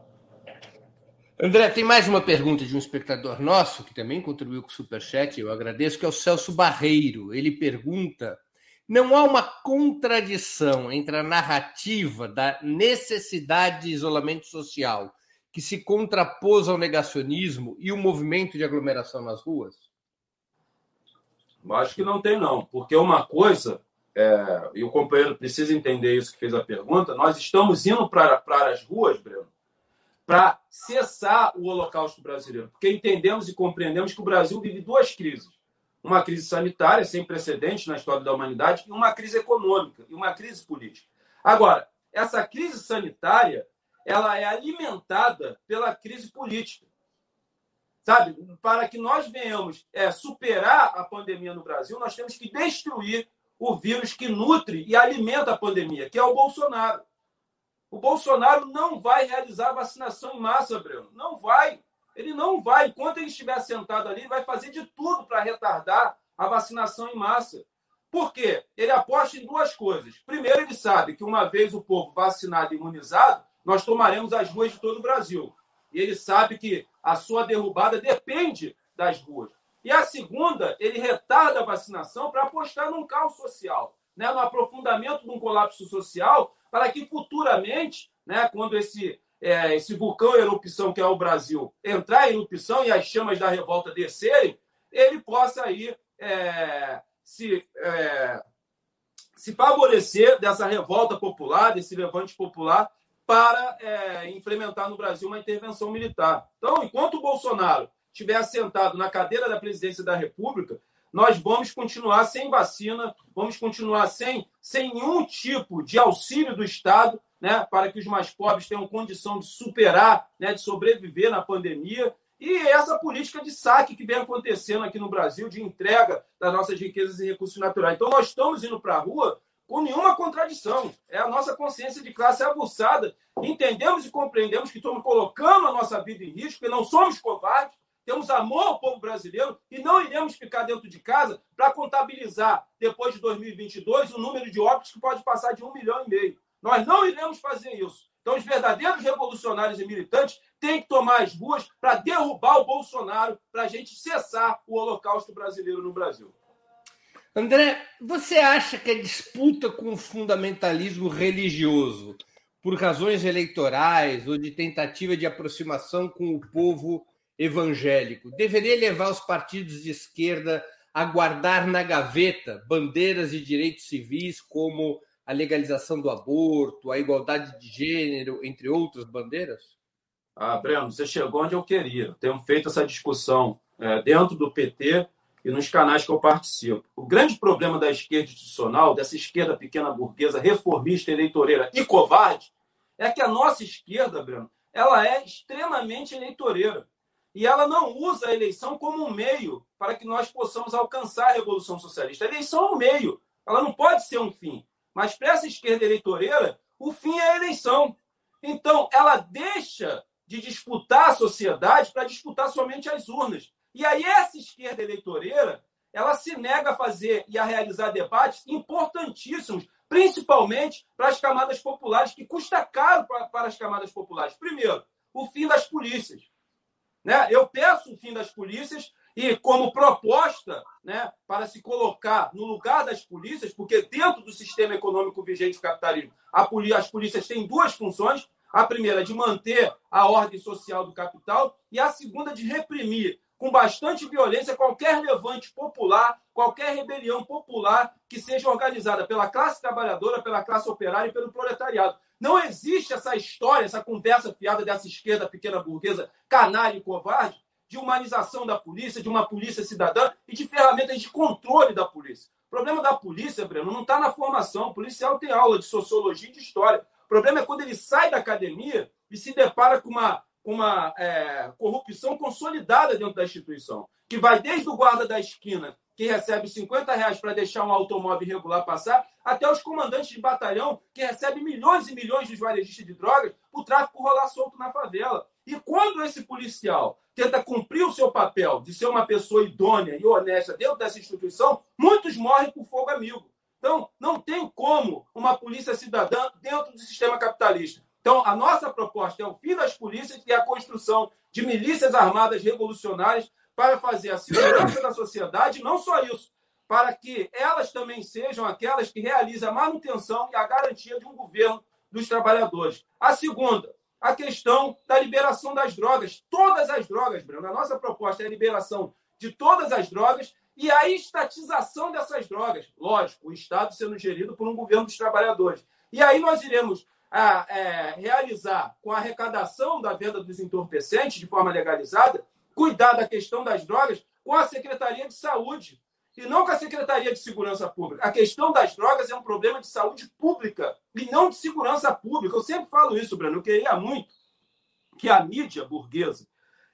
André, tem mais uma pergunta de um espectador nosso, que também contribuiu com o Superchat, eu agradeço, que é o Celso Barreiro. Ele pergunta não há uma contradição entre a narrativa da necessidade de isolamento social, que se contrapôs ao negacionismo, e o movimento de aglomeração nas ruas?
Acho que não tem, não. Porque uma coisa, é, e o companheiro precisa entender isso que fez a pergunta, nós estamos indo para, as ruas, Breno, para cessar o Holocausto brasileiro. Porque entendemos e compreendemos que o Brasil vive duas crises uma crise sanitária sem precedentes na história da humanidade e uma crise econômica e uma crise política. Agora, essa crise sanitária ela é alimentada pela crise política. Sabe? Para que nós venhamos é, superar a pandemia no Brasil, nós temos que destruir o vírus que nutre e alimenta a pandemia, que é o Bolsonaro. O Bolsonaro não vai realizar vacinação em massa, Breno. Não vai. Ele não vai, enquanto ele estiver sentado ali, ele vai fazer de tudo para retardar a vacinação em massa. Por quê? Ele aposta em duas coisas. Primeiro, ele sabe que uma vez o povo vacinado e imunizado, nós tomaremos as ruas de todo o Brasil. E ele sabe que a sua derrubada depende das ruas. E a segunda, ele retarda a vacinação para apostar num caos social, né, no aprofundamento de um colapso social, para que futuramente, né, quando esse é, esse vulcão em erupção que é o Brasil entrar em erupção e as chamas da revolta descerem, ele possa aí é, se, é, se favorecer dessa revolta popular, desse levante popular, para é, implementar no Brasil uma intervenção militar. Então, enquanto o Bolsonaro estiver assentado na cadeira da presidência da República, nós vamos continuar sem vacina, vamos continuar sem, sem nenhum tipo de auxílio do Estado né, para que os mais pobres tenham condição de superar, né, de sobreviver na pandemia. E essa política de saque que vem acontecendo aqui no Brasil, de entrega das nossas riquezas e recursos naturais. Então, nós estamos indo para a rua com nenhuma contradição. É a nossa consciência de classe aguçada. Entendemos e compreendemos que estamos colocando a nossa vida em risco, que não somos covardes, temos amor ao povo brasileiro e não iremos ficar dentro de casa para contabilizar, depois de 2022, o número de óbitos que pode passar de um milhão e meio. Nós não iremos fazer isso. Então, os verdadeiros revolucionários e militantes têm que tomar as ruas para derrubar o Bolsonaro, para a gente cessar o holocausto brasileiro no Brasil.
André, você acha que a disputa com o fundamentalismo religioso por razões eleitorais ou de tentativa de aproximação com o povo evangélico, deveria levar os partidos de esquerda a guardar na gaveta bandeiras de direitos civis como a legalização do aborto, a igualdade de gênero, entre outras bandeiras?
Ah, Breno, você chegou onde eu queria. Temos feito essa discussão é, dentro do PT e nos canais que eu participo. O grande problema da esquerda institucional, dessa esquerda pequena burguesa, reformista, eleitoreira e covarde, é que a nossa esquerda, Breno, ela é extremamente eleitoreira. E ela não usa a eleição como um meio para que nós possamos alcançar a revolução socialista. A eleição é um meio, ela não pode ser um fim. Mas para essa esquerda eleitoreira, o fim é a eleição. Então, ela deixa de disputar a sociedade para disputar somente as urnas. E aí, essa esquerda eleitoreira, ela se nega a fazer e a realizar debates importantíssimos, principalmente para as camadas populares, que custa caro para, para as camadas populares. Primeiro, o fim das polícias. Né? Eu peço o fim das polícias e como proposta né, para se colocar no lugar das polícias, porque dentro do sistema econômico vigente do capitalismo, as polícias têm duas funções. A primeira, de manter a ordem social do capital, e a segunda, de reprimir com bastante violência qualquer levante popular, qualquer rebelião popular que seja organizada pela classe trabalhadora, pela classe operária e pelo proletariado. Não existe essa história, essa conversa fiada dessa esquerda pequena burguesa, canalha e covarde, de humanização da polícia, de uma polícia cidadã e de ferramentas de controle da polícia. O problema da polícia, Breno, não está na formação. O policial tem aula de sociologia e de história. O problema é quando ele sai da academia e se depara com uma, uma é, corrupção consolidada dentro da instituição, que vai desde o guarda da esquina, que recebe 50 reais para deixar um automóvel irregular passar, até os comandantes de batalhão, que recebem milhões e milhões de varejistas de drogas, o tráfico rolar solto na favela. E quando esse policial tenta cumprir o seu papel de ser uma pessoa idônea e honesta dentro dessa instituição, muitos morrem por fogo amigo. Então, não tem como uma polícia cidadã dentro do sistema capitalista. Então, a nossa proposta é o fim das polícias e a construção de milícias armadas revolucionárias para fazer a segurança da sociedade, não só isso, para que elas também sejam aquelas que realizam a manutenção e a garantia de um governo dos trabalhadores. A segunda, a questão da liberação das drogas. Todas as drogas, Bruno. A nossa proposta é a liberação de todas as drogas e a estatização dessas drogas. Lógico, o Estado sendo gerido por um governo dos trabalhadores. E aí nós iremos a, é, realizar, com a arrecadação da venda dos entorpecentes de forma legalizada, cuidar da questão das drogas com a Secretaria de Saúde e não com a Secretaria de Segurança Pública. A questão das drogas é um problema de saúde pública e não de segurança pública. Eu sempre falo isso, Breno. Eu queria muito que a mídia burguesa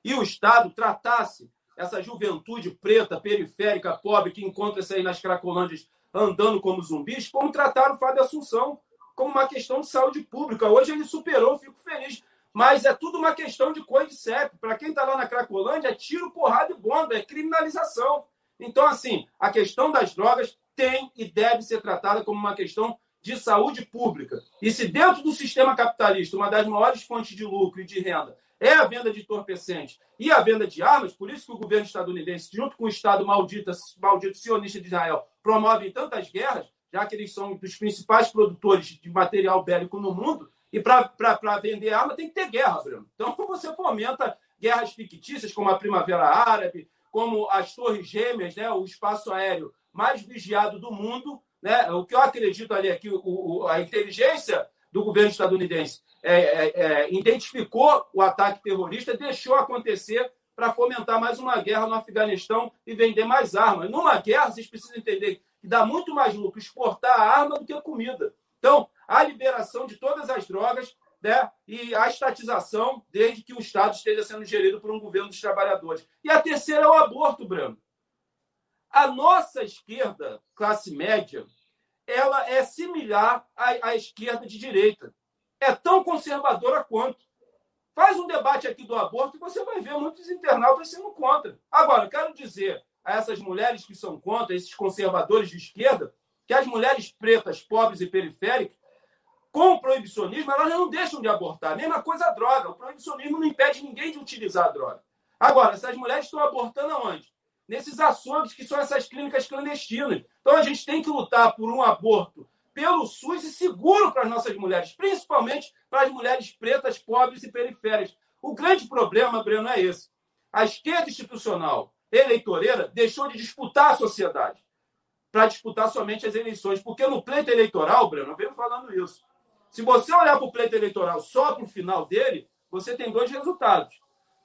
e o Estado tratasse essa juventude preta, periférica, pobre, que encontra-se aí nas cracolândias andando como zumbis, como tratar o Fábio Assunção como uma questão de saúde pública. Hoje ele superou, fico feliz. Mas é tudo uma questão de coisa de CEP. Para quem está lá na Cracolândia, é tiro, porrada e bomba, é criminalização. Então, assim, a questão das drogas tem e deve ser tratada como uma questão de saúde pública. E se dentro do sistema capitalista, uma das maiores fontes de lucro e de renda é a venda de entorpecentes e a venda de armas, por isso que o governo estadunidense, junto com o Estado maldito, maldito sionista de Israel, promove tantas guerras, já que eles são dos principais produtores de material bélico no mundo, e para vender arma tem que ter guerra, Bruno. Então você fomenta guerras fictícias, como a Primavera Árabe, como as Torres Gêmeas, né, o espaço aéreo mais vigiado do mundo. Né? O que eu acredito ali é que o, o, a inteligência do governo estadunidense é, é, é, identificou o ataque terrorista, deixou acontecer para fomentar mais uma guerra no Afeganistão e vender mais armas. Numa guerra, vocês precisam entender dá muito mais lucro exportar arma do que comida. Então, a liberação de todas as drogas né, e a estatização, desde que o Estado esteja sendo gerido por um governo dos trabalhadores. E a terceira é o aborto, Breno. A nossa esquerda, classe média, ela é similar à, à esquerda de direita. É tão conservadora quanto. Faz um debate aqui do aborto e você vai ver muitos internautas sendo contra. Agora, eu quero dizer a essas mulheres que são contra, esses conservadores de esquerda, que as mulheres pretas, pobres e periféricas com o proibicionismo, elas não deixam de abortar. Mesma coisa a droga. O proibicionismo não impede ninguém de utilizar a droga. Agora, essas mulheres estão abortando aonde? Nesses açougues que são essas clínicas clandestinas. Então, a gente tem que lutar por um aborto pelo SUS e seguro para as nossas mulheres, principalmente para as mulheres pretas, pobres e periféricas. O grande problema, Breno, é esse. A esquerda institucional eleitoreira deixou de disputar a sociedade para disputar somente as eleições. Porque no pleito eleitoral, Breno, eu venho falando isso. Se você olhar para o pleito eleitoral só para o final dele, você tem dois resultados: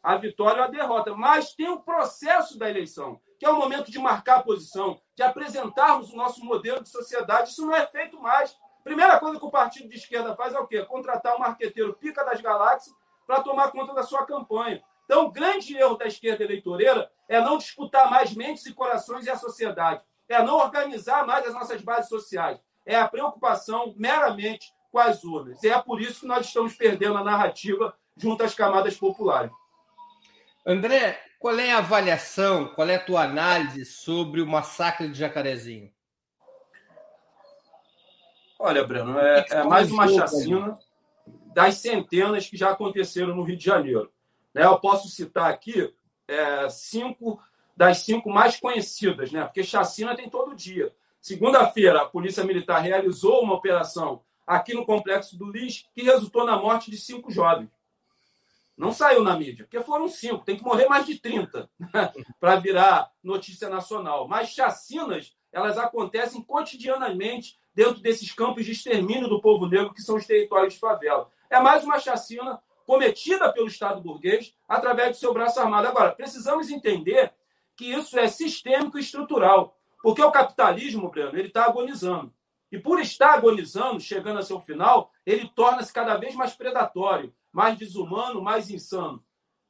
a vitória ou a derrota. Mas tem o processo da eleição, que é o momento de marcar a posição, de apresentarmos o nosso modelo de sociedade. Isso não é feito mais. Primeira coisa que o partido de esquerda faz é o quê? Contratar um marqueteiro pica das galáxias para tomar conta da sua campanha. Então, o grande erro da esquerda eleitoreira é não disputar mais mentes e corações e a sociedade. É não organizar mais as nossas bases sociais. É a preocupação meramente com as urnas. E é por isso que nós estamos perdendo a narrativa junto às camadas populares.
André, qual é a avaliação, qual é a tua análise sobre o massacre de Jacarezinho?
Olha, Breno, é, é mais uma chacina das centenas que já aconteceram no Rio de Janeiro. Né? Eu posso citar aqui é, cinco das cinco mais conhecidas, né? porque chacina tem todo dia. Segunda-feira, a Polícia Militar realizou uma operação aqui no Complexo do Lis que resultou na morte de cinco jovens. Não saiu na mídia, porque foram cinco, tem que morrer mais de 30 né? para virar notícia nacional. Mas chacinas, elas acontecem cotidianamente dentro desses campos de extermínio do povo negro, que são os territórios de favela. É mais uma chacina cometida pelo Estado burguês através do seu braço armado. Agora, precisamos entender que isso é sistêmico e estrutural, porque o capitalismo, Breno, ele está agonizando. E por estar agonizando, chegando a seu final, ele torna-se cada vez mais predatório, mais desumano, mais insano.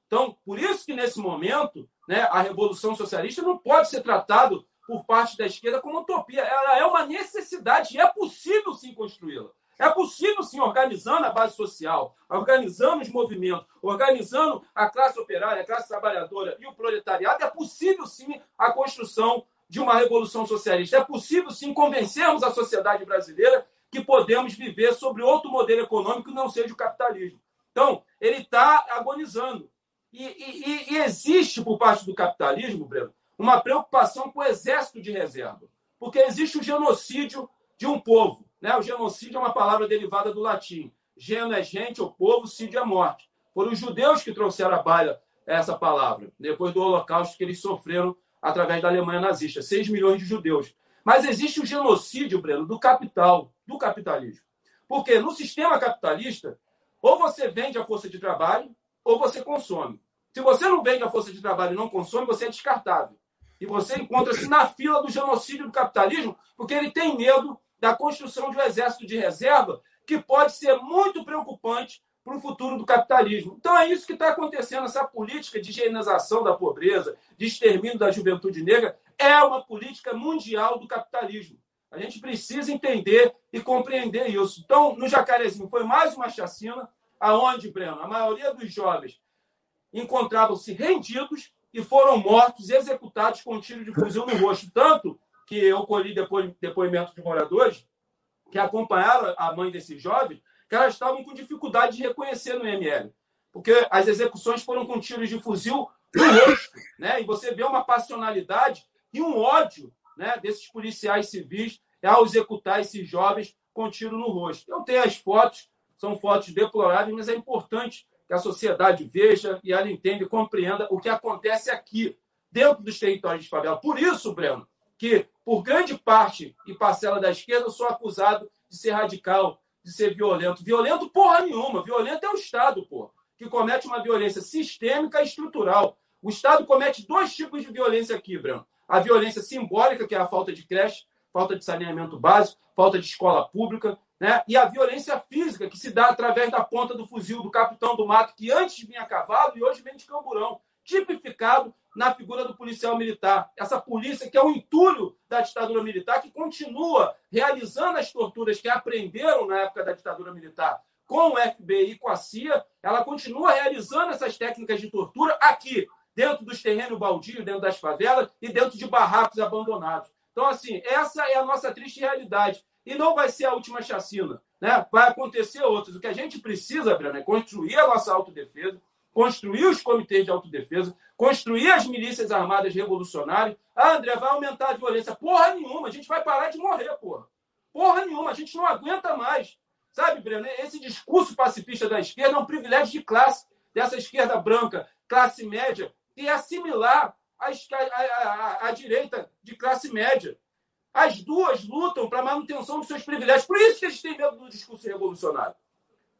Então, por isso que nesse momento, né, a revolução socialista não pode ser tratado por parte da esquerda como utopia. Ela é uma necessidade e é possível sim construí-la. É possível sim organizando a base social, organizando os movimentos, organizando a classe operária, a classe trabalhadora e o proletariado, é possível sim a construção de uma revolução socialista. É possível sim convencermos a sociedade brasileira que podemos viver sobre outro modelo econômico que não seja o capitalismo. Então, ele está agonizando. E, e, e, existe, por parte do capitalismo, Breno, uma preocupação com o exército de reserva. Porque existe o genocídio de um povo. Né? O genocídio é uma palavra derivada do latim. Geno é gente, o povo, cídio é morte. Foram os judeus que trouxeram a baila essa palavra, depois do holocausto que eles sofreram através da Alemanha nazista. 6 milhões de judeus. Mas existe o genocídio, Breno, do capital, do capitalismo. Porque no sistema capitalista, ou você vende a força de trabalho, ou você consome. Se você não vende a força de trabalho e não consome, você é descartável. E você encontra-se na fila do genocídio do capitalismo, porque ele tem medo da construção de um exército de reserva que pode ser muito preocupante para o futuro do capitalismo. Então é isso que está acontecendo. Essa política de higienização da pobreza, de extermínio da juventude negra, é uma política mundial do capitalismo. A gente precisa entender e compreender isso. Então, no Jacarezinho foi mais uma chacina, aonde, Breno, a maioria dos jovens encontravam-se rendidos e foram mortos, executados com um tiro de fuzil no rosto. Tanto que eu colhi depois, depoimentos de moradores que acompanharam a mãe desses jovens, que elas estavam com dificuldade de reconhecer no ML. Porque as execuções foram com tiros de fuzil no rosto. Né? E você vê uma passionalidade e um ódio né, desses policiais civis ao executar esses jovens com tiro no rosto. Eu tenho as fotos, são fotos deploráveis, mas é importante que a sociedade veja e ela entenda e compreenda o que acontece aqui, dentro dos territórios de favela. Por isso, Breno, que por grande parte e parcela da esquerda eu sou acusado de ser radical, de ser violento. Violento porra nenhuma. Violento é o Estado, porra, que comete uma violência sistêmica e estrutural. O Estado comete dois tipos de violência aqui, Breno. A violência simbólica, que é a falta de creche, falta de saneamento básico, falta de escola pública, né? E a violência física, que se dá através da ponta do fuzil do capitão do mato, que antes vinha a cavalo e hoje vem de camburão, tipificado na figura do policial militar. Essa polícia que é o entulho da ditadura militar, que continua realizando as torturas que aprenderam na época da ditadura militar com o FBI com a CIA, ela continua realizando essas técnicas de tortura aqui, dentro dos terrenos baldios, dentro das favelas e dentro de barracos abandonados. Então, assim, essa é a nossa triste realidade. E não vai ser a última chacina. Né? Vai acontecer outras. O que a gente precisa, Breno, é construir a nossa autodefesa, construir os comitês de autodefesa, construir as milícias armadas revolucionárias. Ah, André, vai aumentar a violência. Porra nenhuma, a gente vai parar de morrer, porra. Porra nenhuma, a gente não aguenta mais. Sabe, Breno, esse discurso pacifista da esquerda é um privilégio de classe, dessa esquerda branca, classe média, e assimilar a, a, a, a direita de classe média. As duas lutam para a manutenção dos seus privilégios. Por isso que eles têm medo do discurso revolucionário.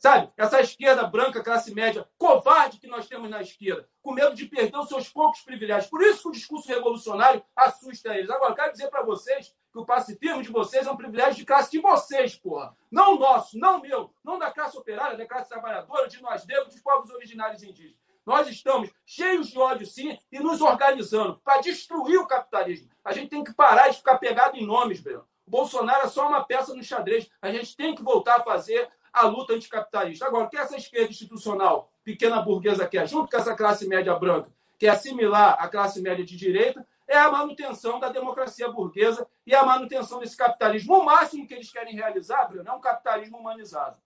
Sabe? Essa esquerda branca, classe média, covarde que nós temos na esquerda, com medo de perder os seus poucos privilégios. Por isso que o discurso revolucionário assusta eles. Agora, quero dizer para vocês que o pacifismo de vocês é um privilégio de classe de vocês, porra. Não nosso, não meu, não da classe operária, da classe trabalhadora, de nós negros, dos povos originários indígenas. Nós estamos cheios de ódio, sim, e nos organizando para destruir o capitalismo. A gente tem que parar de ficar pegado em nomes, Breno. Bolsonaro é só uma peça no xadrez. A gente tem que voltar a fazer a luta anticapitalista. Agora, o que essa esquerda institucional, pequena burguesa quer, junto com essa classe média branca, que é assimilar a classe média de direita, é a manutenção da democracia burguesa e a manutenção desse capitalismo. O máximo que eles querem realizar, Bruno, é um capitalismo humanizado.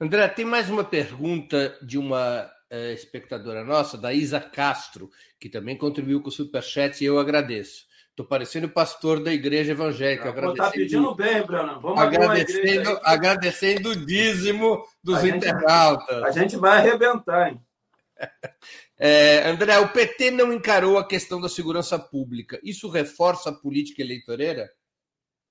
André, tem mais uma pergunta de uma é, espectadora nossa, da Isa Castro, que também contribuiu com o Superchat e eu agradeço. Estou parecendo pastor da igreja evangélica.
Está pedindo bem, Bruno.
Vamos agradecendo, agradecendo o dízimo dos a internautas.
Gente, a gente vai arrebentar, hein?
É, André, o PT não encarou a questão da segurança pública. Isso reforça a política eleitoreira?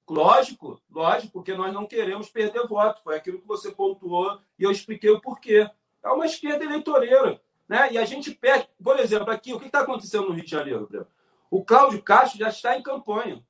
Lógico, lógico, porque nós não queremos perder voto. Foi aquilo que você pontuou e eu expliquei o porquê. É uma esquerda eleitoreira. Né? E a gente perde. Por exemplo, aqui, o que está acontecendo no Rio de Janeiro, Bruno? O Cláudio Castro já está em campanha.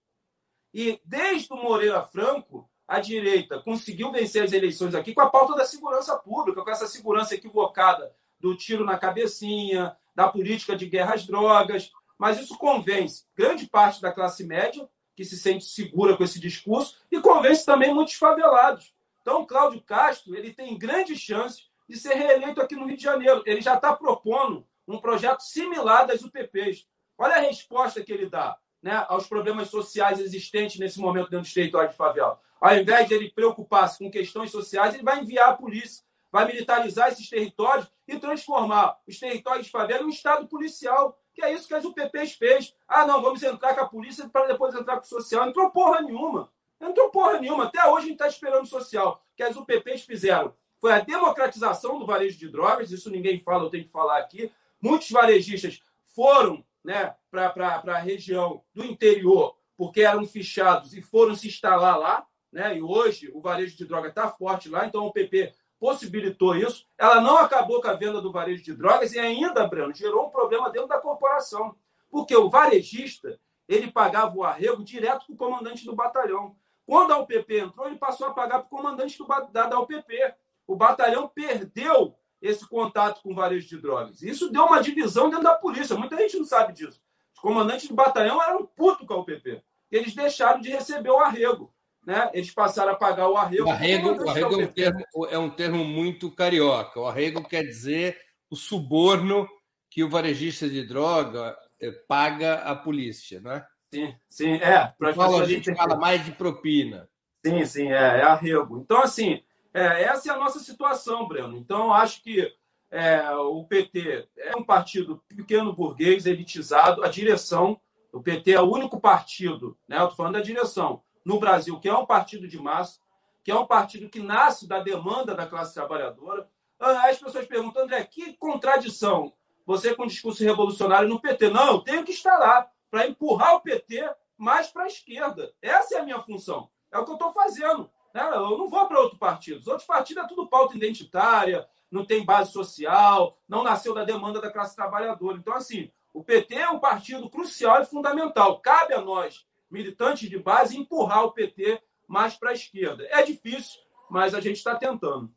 E desde o Moreira Franco, a direita conseguiu vencer as eleições aqui com a pauta da segurança pública, com essa segurança equivocada do tiro na cabecinha, da política de guerra às drogas. Mas isso convence grande parte da classe média, que se sente segura com esse discurso, e convence também muitos favelados. Então, Cláudio Castro ele tem grandes chances de ser reeleito aqui no Rio de Janeiro. Ele já está propondo um projeto similar das UPPs. Olha a resposta que ele dá né, aos problemas sociais existentes nesse momento dentro do território de favela. Ao invés de ele preocupar-se com questões sociais, ele vai enviar a polícia, vai militarizar esses territórios e transformar os territórios de favela em um estado policial, que é isso que as UPPs fez. Ah, não, vamos entrar com a polícia para depois entrar com o social. Não entrou porra nenhuma. Não entrou porra nenhuma. Até hoje a gente está esperando o social. que as UPPs fizeram foi a democratização do varejo de drogas, isso ninguém fala, eu tenho que falar aqui. Muitos varejistas foram né, para a região do interior, porque eram fichados e foram se instalar lá, né, e hoje o varejo de droga está forte lá, então o PP possibilitou isso. Ela não acabou com a venda do varejo de drogas e ainda, Breno, gerou um problema dentro da corporação, porque o varejista ele pagava o arrego direto para o comandante do batalhão. Quando a UPP entrou, ele passou a pagar para o comandante do, da, da UPP. O batalhão perdeu esse contato com varejo de drogas. Isso deu uma divisão dentro da polícia. Muita gente não sabe disso. Os comandantes do batalhão eram puto com a UPP. Eles deixaram de receber o arrego. Né? Eles passaram a pagar o arrego.
O arrego, o arrego é, um termo, é um termo muito carioca. O arrego quer dizer o suborno que o varejista de droga eh, paga à polícia, não é?
Sim, sim, é.
Para a gente fala mais de propina.
Sim, sim, é, é arrego. Então, assim, é, essa é a nossa situação, Breno. Então, acho que é, o PT é um partido pequeno burguês, elitizado. A direção, o PT é o único partido, né? Estou falando da direção, no Brasil, que é um partido de massa, que é um partido que nasce da demanda da classe trabalhadora. Ah, as pessoas perguntam, André, que contradição você com discurso revolucionário no PT? Não, eu tenho que estar lá para empurrar o PT mais para a esquerda. Essa é a minha função. É o que eu estou fazendo. Né? Eu não vou para outro partido. Os outros partidos é tudo pauta identitária, não tem base social, não nasceu da demanda da classe trabalhadora. Então, assim, o PT é um partido crucial e fundamental. Cabe a nós, militantes de base, empurrar o PT mais para a esquerda. É difícil, mas a gente está tentando.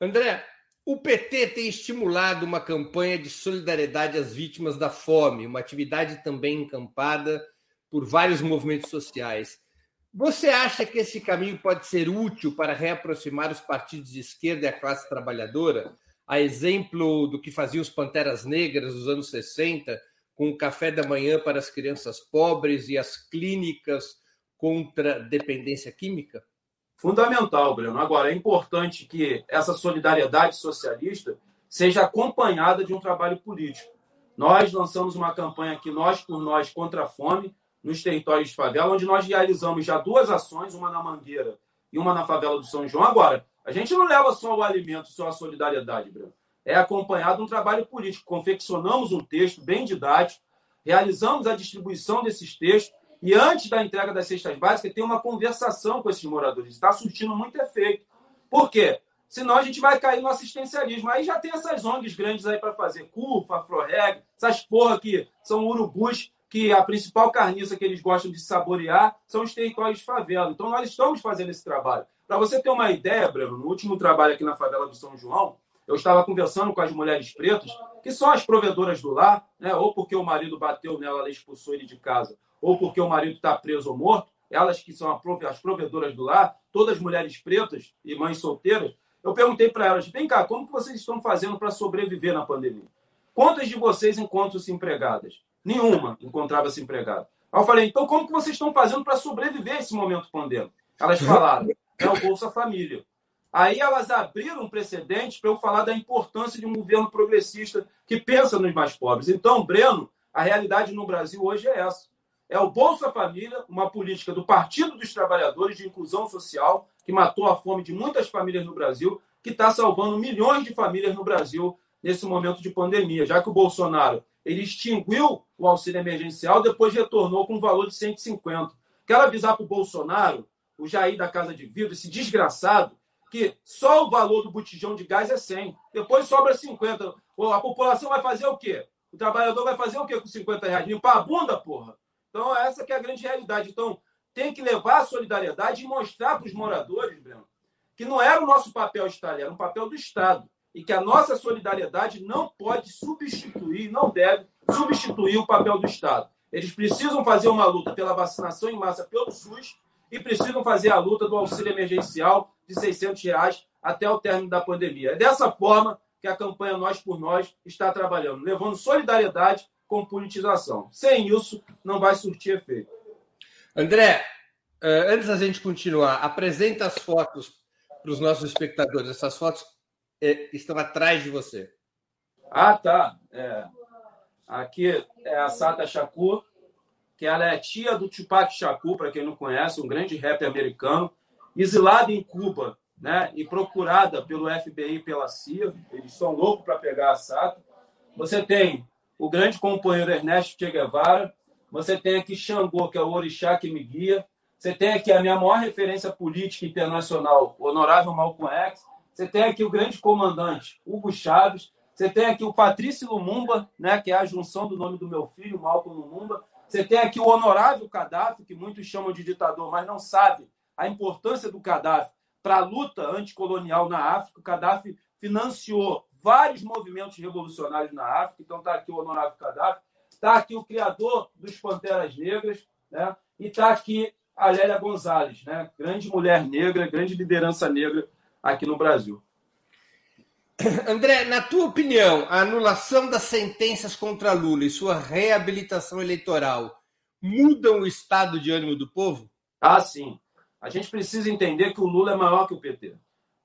André, o PT tem estimulado uma campanha de solidariedade às vítimas da fome, uma atividade também encampada por vários movimentos sociais. Você acha que esse caminho pode ser útil para reaproximar os partidos de esquerda e a classe trabalhadora? A exemplo do que faziam os Panteras Negras nos anos 60, com o café da manhã para as crianças pobres e as clínicas contra dependência química?
Fundamental, Breno. Agora, é importante que essa solidariedade socialista seja acompanhada de um trabalho político. Nós lançamos uma campanha aqui, Nós por Nós, contra a fome, nos territórios de favela, onde nós realizamos já duas ações, uma na Mangueira e uma na favela do São João. Agora, a gente não leva só o alimento, só a solidariedade, Bruno. É acompanhado um trabalho político. Confeccionamos um texto bem didático, realizamos a distribuição desses textos e antes da entrega das cestas básicas tem uma conversação com esses moradores. Está surtindo muito efeito. Por quê? Senão a gente vai cair no assistencialismo. Aí já tem essas ONGs grandes aí para fazer, CUFA, Afroreg, essas porra que são urubus que a principal carniça que eles gostam de saborear são os territórios de favela. Então, nós estamos fazendo esse trabalho. Para você ter uma ideia, Breno, no último trabalho aqui na favela do São João, eu estava conversando com as mulheres pretas, que são as provedoras do lar, né? ou porque o marido bateu nela, ela expulsou ele de casa, ou porque o marido está preso ou morto, elas que são as provedoras do lar, todas mulheres pretas e mães solteiras, eu perguntei para elas, vem cá, como que vocês estão fazendo para sobreviver na pandemia? Quantas de vocês encontram-se empregadas? Nenhuma encontrava-se empregada. Aí eu falei, então como que vocês estão fazendo para sobreviver esse momento pandêmico? Elas falaram, é o Bolsa Família. Aí elas abriram um precedente para eu falar da importância de um governo progressista que pensa nos mais pobres. Então, Breno, a realidade no Brasil hoje é essa. É o Bolsa Família, uma política do Partido dos Trabalhadores de inclusão social, que matou a fome de muitas famílias no Brasil, que está salvando milhões de famílias no Brasil nesse momento de pandemia, já que o Bolsonaro ele extinguiu o auxílio emergencial, depois retornou com um valor de 150. Quero avisar para o Bolsonaro, o Jair da Casa de Vidro, esse desgraçado, que só o valor do botijão de gás é 100. Depois sobra 50. A população vai fazer o quê? O trabalhador vai fazer o quê com 50 reais? Limpar a bunda, porra? Então, essa que é a grande realidade. Então, tem que levar a solidariedade e mostrar para os moradores, Breno, que não era o nosso papel estar era um papel do Estado e que a nossa solidariedade não pode substituir, não deve substituir o papel do Estado. Eles precisam fazer uma luta pela vacinação em massa pelo SUS e precisam fazer a luta do auxílio emergencial de 600 reais até o término da pandemia. É dessa forma que a campanha Nós por Nós está trabalhando, levando solidariedade com politização. Sem isso, não vai surtir efeito.
André, eh, antes da gente continuar, apresenta as fotos para os nossos espectadores. Essas fotos estão atrás de você.
Ah, tá. É. Aqui é a Sata Shakur, que ela é tia do Tupac Shakur, para quem não conhece, um grande rapper americano, exilada em Cuba, né, e procurada pelo FBI e pela CIA. Eles são loucos para pegar a Sata. Você tem o grande companheiro Ernesto Che Guevara, você tem aqui Xangô, que é o orixá que me guia. Você tem aqui a minha maior referência política internacional, o honorável Malcolm X. Você tem aqui o grande comandante Hugo Chaves. Você tem aqui o Patrício Lumumba, né, que é a junção do nome do meu filho, Malcolm Lumumba. Você tem aqui o honorável Gaddafi, que muitos chamam de ditador, mas não sabe a importância do Gaddafi para a luta anticolonial na África. O Gaddafi financiou vários movimentos revolucionários na África. Então está aqui o honorável Gaddafi. Está aqui o criador dos Panteras Negras, né? e está aqui a Lélia Gonzalez, né? grande mulher negra, grande liderança negra aqui no Brasil.
André, na tua opinião, a anulação das sentenças contra Lula e sua reabilitação eleitoral mudam o estado de ânimo do povo?
Ah, sim. A gente precisa entender que o Lula é maior que o PT.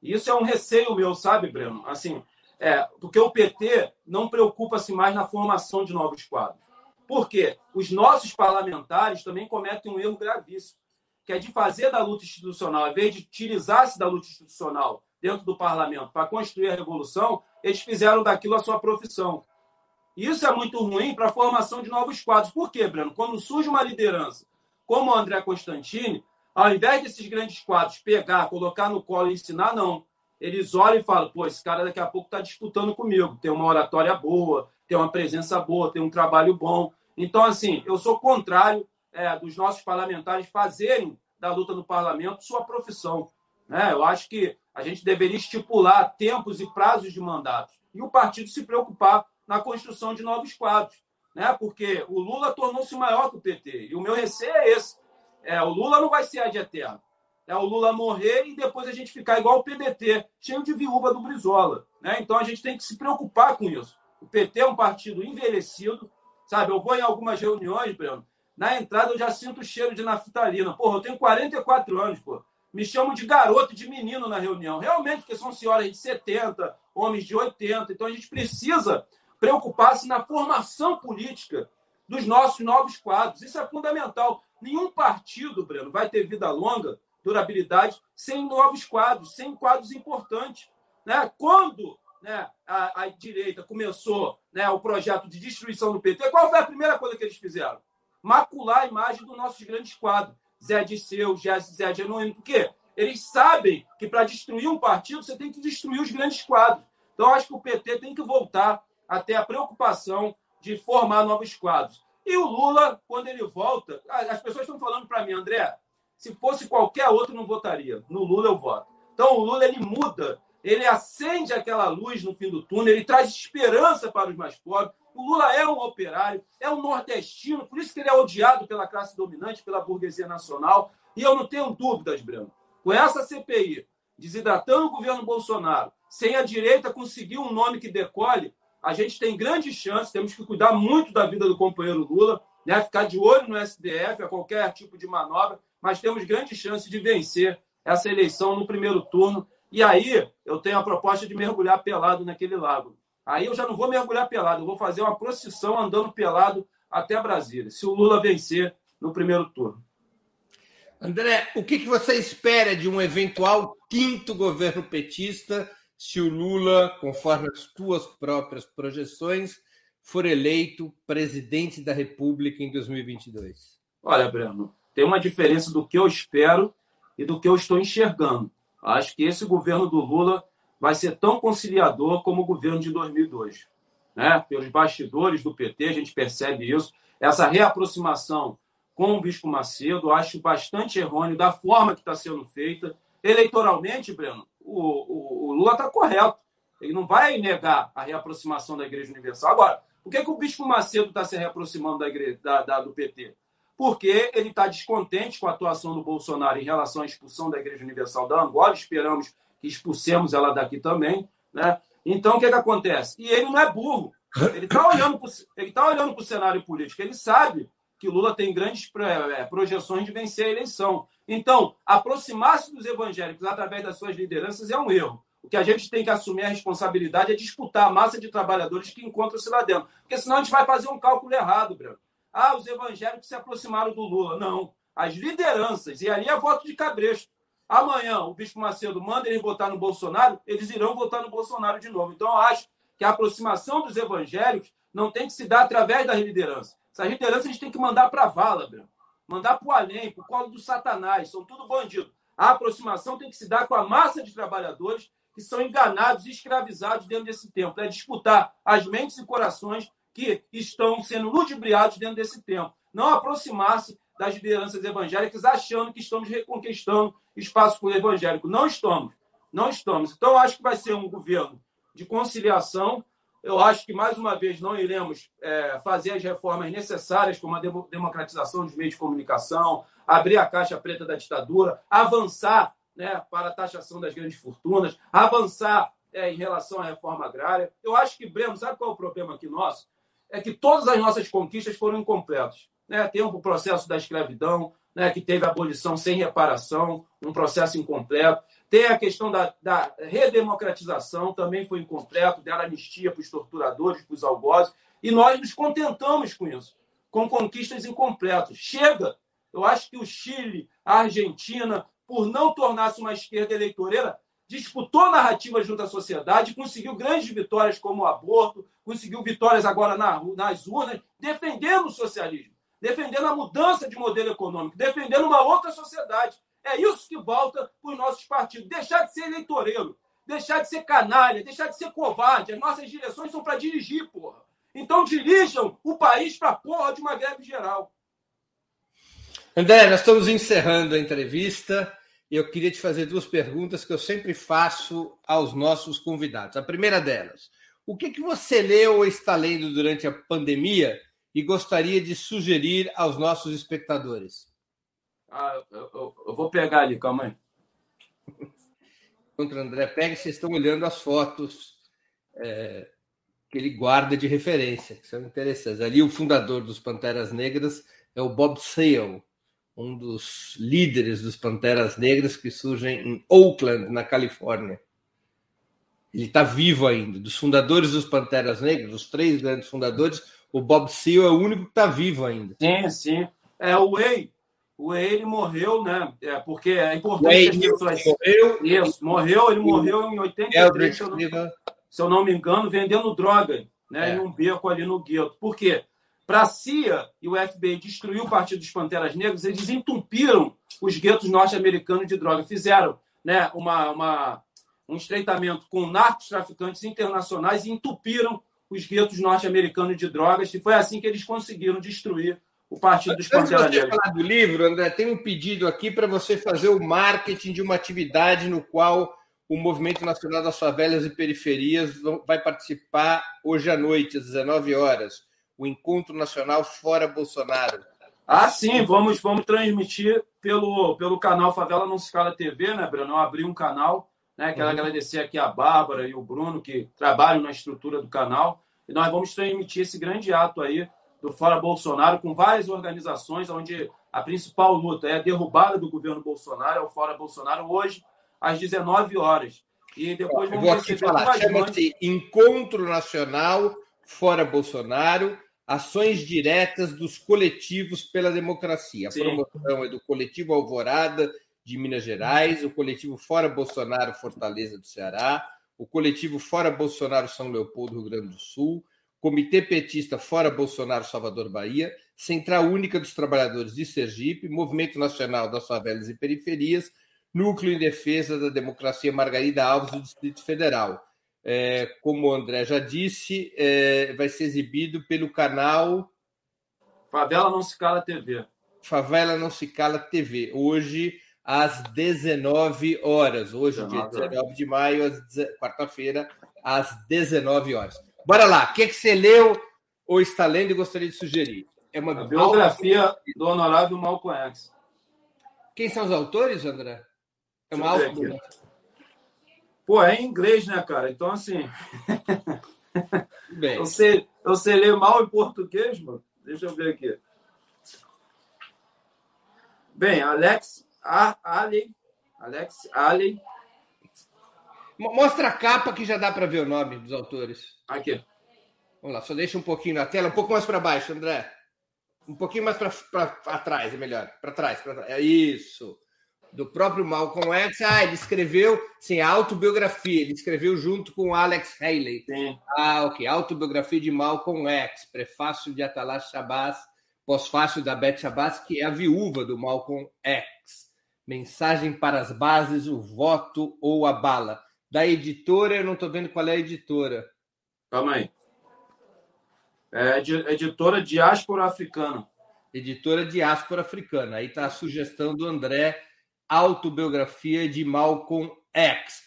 E isso é um receio meu, sabe, Breno? Assim, é, porque o PT não preocupa-se mais na formação de novos quadros. Por quê? Os nossos parlamentares também cometem um erro gravíssimo que é de fazer da luta institucional, ao invés de utilizar-se da luta institucional dentro do parlamento para construir a revolução, eles fizeram daquilo a sua profissão. E isso é muito ruim para a formação de novos quadros. Por quê, Breno? Quando surge uma liderança como o André Constantini, ao invés desses grandes quadros pegar, colocar no colo e ensinar, não. Eles olham e falam: pô, esse cara daqui a pouco está disputando comigo. Tem uma oratória boa, tem uma presença boa, tem um trabalho bom. Então, assim, eu sou contrário é, dos nossos parlamentares fazerem da luta no parlamento sua profissão. Né? Eu acho que a gente deveria estipular tempos e prazos de mandatos e o partido se preocupar na construção de novos quadros. Né? Porque o Lula tornou-se maior que o PT. E o meu receio é esse. É, o Lula não vai ser a de eterno. É o Lula morrer e depois a gente ficar igual o PDT, cheio de viúva do Brizola. Né? Então a gente tem que se preocupar com isso. O PT é um partido envelhecido, sabe? Eu vou em algumas reuniões, Breno, na entrada eu já sinto o cheiro de naftalina. Porra, eu tenho 44 anos, pô. Me chamam de garoto, de menino na reunião. Realmente, porque são senhoras de 70, homens de 80. Então a gente precisa preocupar-se na formação política dos nossos novos quadros. Isso é fundamental. Nenhum partido, Breno, vai ter vida longa, durabilidade, sem novos quadros, sem quadros importantes. Né? Quando né, a, a, direita começou né, o projeto de destruição do PT, qual foi a primeira coisa que eles fizeram? Macular a imagem dos nossos grandes quadros. Zé Disseu, Zé Genuíno. Por quê? Eles sabem que para destruir um partido você tem que destruir os grandes quadros. Então, acho que o PT tem que voltar a ter a preocupação de formar novos quadros. E o Lula, quando ele volta, as pessoas estão falando para mim, André, se fosse qualquer outro, não votaria. No Lula eu voto. Então, o Lula ele muda ele acende aquela luz no fim do túnel, ele traz esperança para os mais pobres. O Lula é um operário, é um nordestino, por isso que ele é odiado pela classe dominante, pela burguesia nacional. E eu não tenho dúvidas, Breno. Com essa CPI, desidratando o governo Bolsonaro, sem a direita conseguir um nome que decole, a gente tem grande chance, temos que cuidar muito da vida do companheiro Lula, né? ficar de olho no STF, a qualquer tipo de manobra, mas temos grande chance de vencer essa eleição no primeiro turno e aí eu tenho a proposta de mergulhar pelado naquele lago. Aí eu já não vou mergulhar pelado, eu vou fazer uma procissão andando pelado até Brasília, se o Lula vencer no primeiro turno.
André, o que, você espera de um eventual quinto governo petista se o Lula, conforme as tuas próprias projeções, for eleito presidente da República em 2022?
Olha, Breno, tem uma diferença do que eu espero e do que eu estou enxergando. Acho que esse governo do Lula vai ser tão conciliador como o governo de 2002. Né? Pelos bastidores do PT, a gente percebe isso. Essa reaproximação com o Bispo Macedo, acho bastante errôneo da forma que está sendo feita. Eleitoralmente, Breno, o, o, o Lula está correto. Ele não vai negar a reaproximação da Igreja Universal. Agora, por que, que o Bispo Macedo está se reaproximando da igreja, da, da, do PT? Porque ele está descontente com a atuação do Bolsonaro em relação à expulsão da Igreja Universal da Angola. Esperamos que expulsemos ela daqui também. Né? Então, o que, que acontece? E ele não é burro. Ele está olhando para tá o cenário político. Ele sabe que Lula tem grandes é, projeções de vencer a eleição. Então, aproximar-se dos evangélicos através das suas lideranças é um erro. O que a gente tem que assumir a responsabilidade é disputar a massa de trabalhadores que encontram-se lá dentro. Porque senão a gente vai fazer um cálculo errado, Branco. Ah, os evangélicos se aproximaram do Lula. Não. As lideranças, e ali é voto de cabresto. Amanhã o Bispo Macedo manda eles votar no Bolsonaro, eles irão votar no Bolsonaro de novo. Então, eu acho que a aproximação dos evangélicos não tem que se dar através das lideranças. Essas lideranças a gente tem que mandar para a vala, Bruno. mandar para o além, para o colo do Satanás. São tudo bandido. A aproximação tem que se dar com a massa de trabalhadores que são enganados e escravizados dentro desse tempo. É disputar as mentes e corações que estão sendo ludibriados dentro desse tempo. Não aproximar-se das lideranças evangélicas achando que estamos reconquistando espaço evangélico. Não estamos. Não estamos. Então, acho que vai ser um governo de conciliação. Eu acho que, mais uma vez, não iremos é, fazer as reformas necessárias, como a democratização dos meios de comunicação, abrir a caixa preta da ditadura, avançar né, para a taxação das grandes fortunas, avançar é, em relação à reforma agrária. Eu acho que, Breno, sabe qual é o problema aqui nosso? É que todas as nossas conquistas foram incompletas. Né? Tem o processo da escravidão, né, que teve abolição sem reparação, um processo incompleto. Tem a questão da, da redemocratização, também foi incompleto, dela anistia para os torturadores, para os algozes, e nós nos contentamos com isso, com conquistas incompletas. Chega! Eu acho que o Chile, a Argentina, por não tornar-se uma esquerda eleitoreira, disputou narrativa junto à sociedade, conseguiu grandes vitórias como o aborto, conseguiu vitórias agora na, nas urnas, defendendo o socialismo, defendendo a mudança de modelo econômico, defendendo uma outra sociedade. É isso que volta para os nossos partidos. Deixar de ser eleitoreiro, deixar de ser canalha, deixar de ser covarde. As nossas direções são para dirigir, porra. Então dirijam o país para a porra de uma greve geral.
André, nós estamos encerrando a entrevista eu queria te fazer duas perguntas que eu sempre faço aos nossos convidados. A primeira delas, o que, que você leu ou está lendo durante a pandemia e gostaria de sugerir aos nossos espectadores?
Ah, eu, eu, eu vou pegar ali, calma aí.
O André pega, vocês estão olhando as fotos é, que ele guarda de referência, que são interessantes. Ali, o fundador dos Panteras Negras é o Bob Sale, um dos líderes dos Panteras Negras que surgem em Oakland, na Califórnia. Ele está vivo ainda. Dos fundadores dos Panteras Negras, os três grandes fundadores, o Bob Seale é o único que está vivo ainda.
Sim, sim. É, o Way, o Way ele morreu, né? É, porque é importante
que as pessoas... Morreu.
Isso, morreu, ele morreu em 83, se eu, não, se eu não me engano, vendendo droga, né? É. Em um beco ali no gueto. Por quê? Para a CIA e o FBI destruir o Partido dos Panteras Negras, eles entupiram os guetos norte-americanos de droga. Fizeram né, uma, uma, um estreitamento com narcos traficantes internacionais e entupiram os guetos norte-americanos de drogas. E foi assim que eles conseguiram destruir o Partido dos Panteras Negras.
falar do livro, André, tem um pedido aqui para você fazer o marketing de uma atividade no qual o Movimento Nacional das Favelas e Periferias vai participar hoje à noite, às 19 horas o Encontro Nacional Fora Bolsonaro.
Ah, sim, vamos, vamos transmitir pelo, pelo canal Favela Não Se Cala TV, né, Bruno? Eu abri um canal, né? Quero uhum. agradecer aqui a Bárbara e o Bruno, que trabalham na estrutura do canal. E nós vamos transmitir esse grande ato aí do Fora Bolsonaro com várias organizações, onde a principal luta é a derrubada do governo Bolsonaro, é o Fora Bolsonaro, hoje, às 19 horas.
E depois vamos Eu vou aqui falar, chama-se Encontro Nacional Fora Bolsonaro, ações diretas dos coletivos pela democracia. A Sim. promoção é do coletivo Alvorada de Minas Gerais, o coletivo Fora Bolsonaro Fortaleza do Ceará, o coletivo Fora Bolsonaro São Leopoldo Rio Grande do Sul, Comitê Petista Fora Bolsonaro Salvador Bahia, Central Única dos Trabalhadores de Sergipe, Movimento Nacional das Favelas e Periferias, Núcleo em Defesa da Democracia Margarida Alves do Distrito Federal é, como o André já disse, é, vai ser exibido pelo canal
Favela Não Se Cala TV.
Favela Não Se Cala TV. Hoje, às 19 horas. Hoje, 19 dia 19 de maio, quarta-feira, às 19 horas. Bora lá. O que, é que você leu ou está lendo e gostaria de sugerir?
É uma A biografia do honorável Malcolm X.
Quem são os autores, André?
É uma auto... Pô, é em inglês, né, cara? Então, assim. Bem. Eu, sei, eu sei ler mal em português, mano. Deixa eu ver aqui. Bem, Alex Ali. Alex Ali.
Mostra a capa que já dá para ver o nome dos autores.
Aqui.
Vamos lá, só deixa um pouquinho na tela, um pouco mais para baixo, André. Um pouquinho mais para trás, é melhor. Para trás, para trás. É isso do próprio Malcolm X. Ah, ele escreveu, sim, a autobiografia. Ele escreveu junto com Alex Haley. Sim. Ah, ok. Autobiografia de Malcolm X. Prefácio de Atalá Shabazz, pós-fácio da Beth Shabazz, que é a viúva do Malcolm X. Mensagem para as bases, o voto ou a bala. Da editora, eu não estou vendo qual é a editora.
Calma aí. É editora Diáspora Africana.
Editora Diáspora Africana. Aí está a sugestão do André autobiografia de Malcolm X.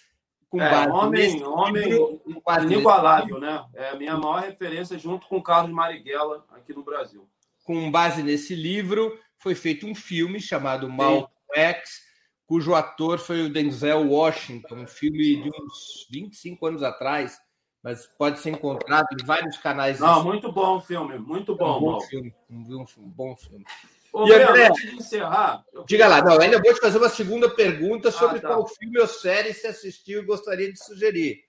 Com é, homem, homem inigualável, né? É a minha maior referência junto com Carlos Marighella aqui no Brasil.
Com base nesse livro, foi feito um filme chamado. Malcolm X, cujo ator foi o Denzel Washington, um filme de uns 25 anos atrás, mas pode ser encontrado em vários canais.
Não, muito bom o filme, muito bom.
Um bom filme, um bom filme.
Ô, e André, antes de encerrar.
Diga lá, não, ainda vou te fazer uma segunda pergunta sobre ah, tá. qual filme ou série você assistiu e gostaria de sugerir.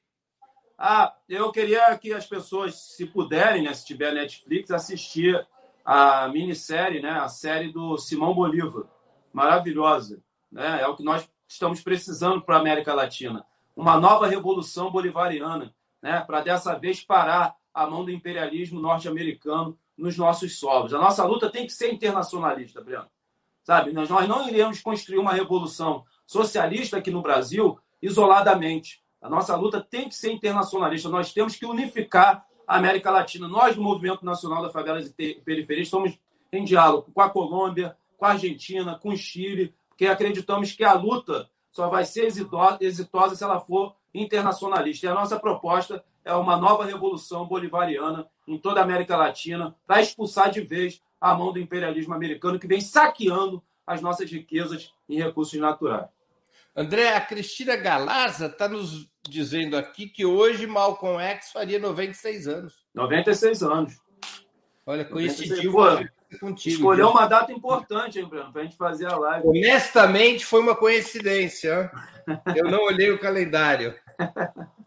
Ah, eu queria que as pessoas, se puderem, né, se tiver Netflix, assistir a minissérie, né, a série do Simão Bolívar. Maravilhosa. Né? É o que nós estamos precisando para a América Latina. Uma nova revolução bolivariana, né, para dessa vez parar a mão do imperialismo norte-americano nos nossos solos. A nossa luta tem que ser internacionalista, Breno. Sabe? Nós, nós não iremos construir uma revolução socialista aqui no Brasil isoladamente. A nossa luta tem que ser internacionalista. Nós temos que unificar a América Latina. Nós, do Movimento Nacional das Favelas e Periferias, estamos em diálogo com a Colômbia, com a Argentina, com o Chile, porque acreditamos que a luta só vai ser exitosa se ela for internacionalista. E a nossa proposta é uma nova revolução bolivariana em toda a América Latina para expulsar de vez a mão do imperialismo americano que vem saqueando as nossas riquezas em recursos naturais.
André, a Cristina Galarza está nos dizendo aqui que hoje Malcolm X faria 96 anos.
96 anos.
Olha, coincidiu
contigo. Escolheu uma data importante, hein, Bruno, para a gente fazer a live.
Honestamente, foi uma coincidência. Eu não olhei o calendário.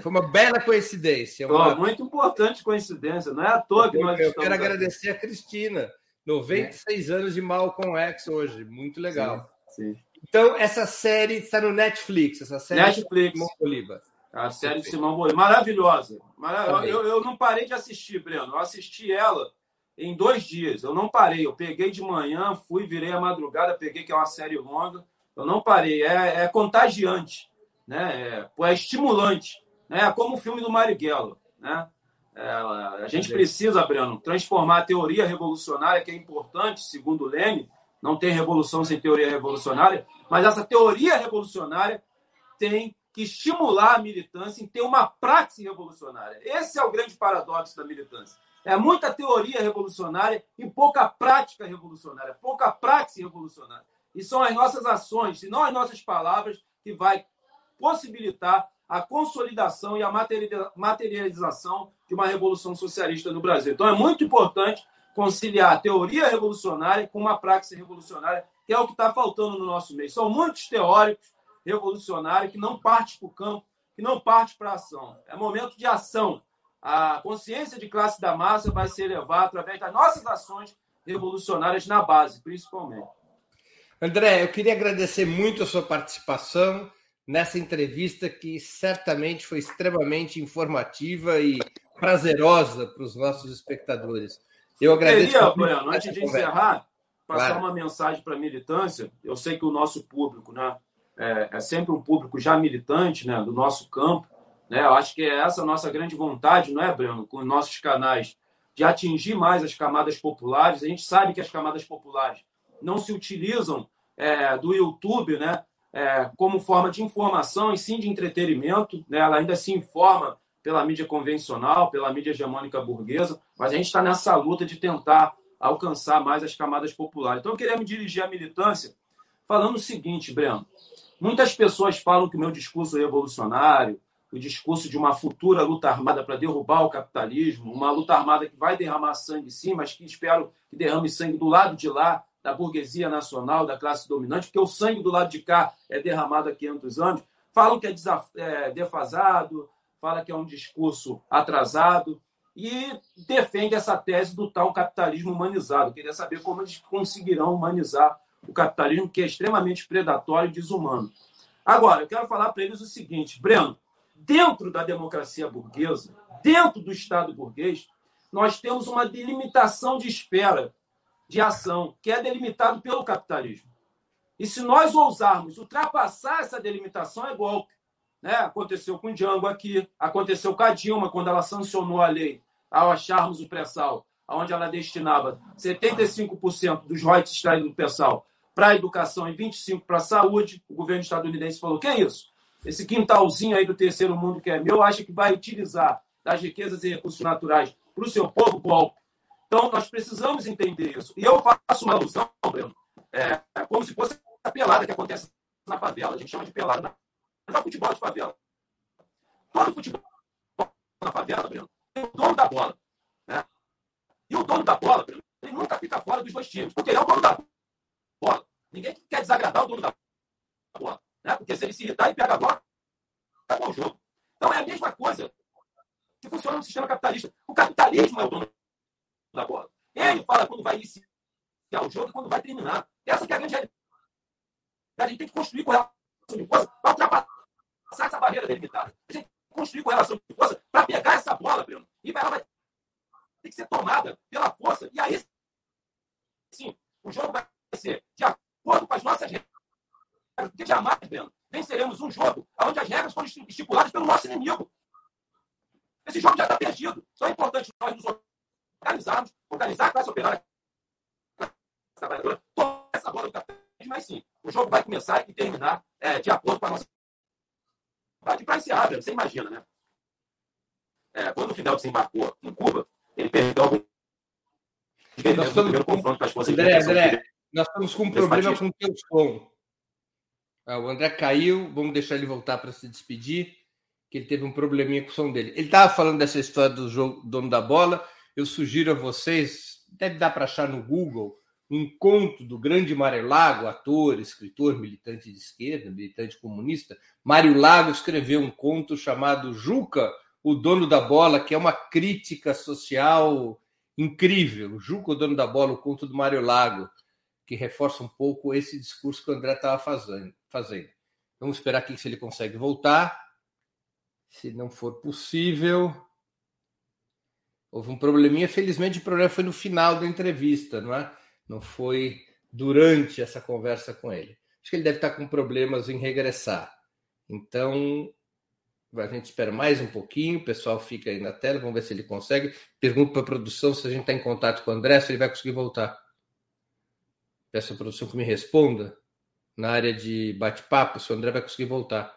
foi uma bela coincidência. Uma...
muito importante coincidência, não é à toa que
eu,
nós
Eu quero aqui. agradecer a Cristina, 96 é. anos de Malcolm X hoje, muito legal. Sim, sim. Então, essa série está no Netflix, essa série
Netflix. Simão Bolívar. A série de Simão Bolívar, maravilhosa. Maravilhosa. Eu, eu não parei de assistir, Breno. Eu assisti ela em dois dias. Eu não parei. Eu peguei de manhã, fui, virei a madrugada, peguei que é uma série longa. Eu não parei. É, é contagiante, né? É, é estimulante, né? É como o filme do Marighella, né? É, a gente precisa, Breno, transformar a teoria revolucionária, que é importante, segundo Lênin, não tem revolução sem teoria revolucionária, mas essa teoria revolucionária tem que estimular a militância em ter uma prática revolucionária. Esse é o grande paradoxo da militância. É muita teoria revolucionária e pouca prática revolucionária, pouca prática revolucionária. E são as nossas ações, e não as nossas palavras, que vai possibilitar a consolidação e a materialização de uma revolução socialista no Brasil. Então é muito importante conciliar a teoria revolucionária com uma prática revolucionária, que é o que está faltando no nosso meio. São muitos teóricos revolucionários que não partem para o campo, que não partem para a ação. É momento de ação a consciência de classe da massa vai ser elevada através das nossas ações revolucionárias na base, principalmente.
André, eu queria agradecer muito a sua participação nessa entrevista que certamente foi extremamente informativa e prazerosa para os nossos espectadores.
Eu agradeço. Queria, Breno, antes de conversa. encerrar, passar claro. uma mensagem para a militância. Eu sei que o nosso público né, é, é sempre um público já militante né, do nosso campo. Né? Eu acho que é essa a nossa grande vontade, não é, Breno, com os nossos canais, de atingir mais as camadas populares. A gente sabe que as camadas populares não se utilizam é, do YouTube né, é, como forma de informação e sim de entretenimento. Né? Ela ainda se informa pela mídia convencional, pela mídia hegemônica burguesa, mas a gente está nessa luta de tentar alcançar mais as camadas populares. Então, eu queria me dirigir à militância falando o seguinte, Breno. Muitas pessoas falam que o meu discurso é revolucionário, o discurso de uma futura luta armada para derrubar o capitalismo, uma luta armada que vai derramar sangue sim, mas que espero que derrame sangue do lado de lá, da burguesia nacional, da classe dominante, porque o sangue do lado de cá é derramado há 500 anos. Falam que é, é defasado, fala que é um discurso atrasado e defende essa tese do tal capitalismo humanizado. Queria saber como eles conseguirão humanizar o capitalismo, que é extremamente predatório e desumano. Agora, eu quero falar para eles o seguinte, Breno, dentro da democracia burguesa, dentro do Estado burguês, nós temos uma delimitação de esfera de ação, que é delimitado pelo capitalismo. E se nós ousarmos ultrapassar essa delimitação, é golpe. Né? Aconteceu com o Django aqui, aconteceu com a Dilma, quando ela sancionou a lei ao acharmos o pré-sal, onde ela destinava 75% dos royalties extraídos do pré-sal para a educação e 25% para a saúde. O governo estadunidense falou: que é isso? esse quintalzinho aí do terceiro mundo que é meu, acha que vai utilizar das riquezas e recursos naturais para o seu povo golpe. Então, nós precisamos entender isso. E eu faço uma alusão, Breno, é, é como se fosse a pelada que acontece na favela. A gente chama de pelada. Mas é o futebol de favela. Todo futebol na favela, Breno, tem o dono da bola. Né? E o dono da bola, Breno, ele nunca fica fora dos dois times, porque ele é o dono da bola. Ninguém quer desagradar o dono da bola. Né? Porque se ele se irritar e pega a bola, acabou o jogo. Então é a mesma coisa que funciona no sistema capitalista. O capitalismo é o dono da bola. Ele fala quando vai iniciar o jogo e quando vai terminar. Essa é a grande realidade. A gente tem que construir com relação de força para ultrapassar essa barreira delimitada. A gente tem que construir com relação de força para pegar essa bola, Bruno. E ela vai ter que ser tomada pela força. E aí, sim, o jogo vai ser de acordo com as nossas regras porque jamais, Breno, venceremos um jogo onde as regras foram estipuladas pelo nosso inimigo. Esse jogo já está perdido. Então é importante trabalhadora, tomar essa bola do capitalismo, mas sim, o jogo vai começar e terminar é, de acordo com a nossa. Para encerrar, você imagina, né? É, quando o Fidel desembarcou em Cuba, ele perdeu algum. Nós estamos com... confronto com as forças
André, André, nós estamos com um problema com o teu som. Ah, o André caiu, vamos deixar ele voltar para se despedir, que ele teve um probleminha com o som dele. Ele estava falando dessa história do jogo dono da bola. Eu sugiro a vocês, deve dar para achar no Google, um conto do grande Mário Lago, ator, escritor, militante de esquerda, militante comunista. Mário Lago escreveu um conto chamado Juca, o dono da bola, que é uma crítica social incrível. Juca, o dono da bola, o conto do Mário Lago, que reforça um pouco esse discurso que o André estava fazendo. Vamos esperar aqui se ele consegue voltar. Se não for possível. Houve um probleminha, felizmente o problema foi no final da entrevista, não é? Não foi durante essa conversa com ele. Acho que ele deve estar com problemas em regressar. Então, a gente espera mais um pouquinho, o pessoal fica aí na tela, vamos ver se ele consegue. Pergunto para a produção se a gente está em contato com o André, se ele vai conseguir voltar. Peço à produção que me responda na área de bate-papo, se o André vai conseguir voltar.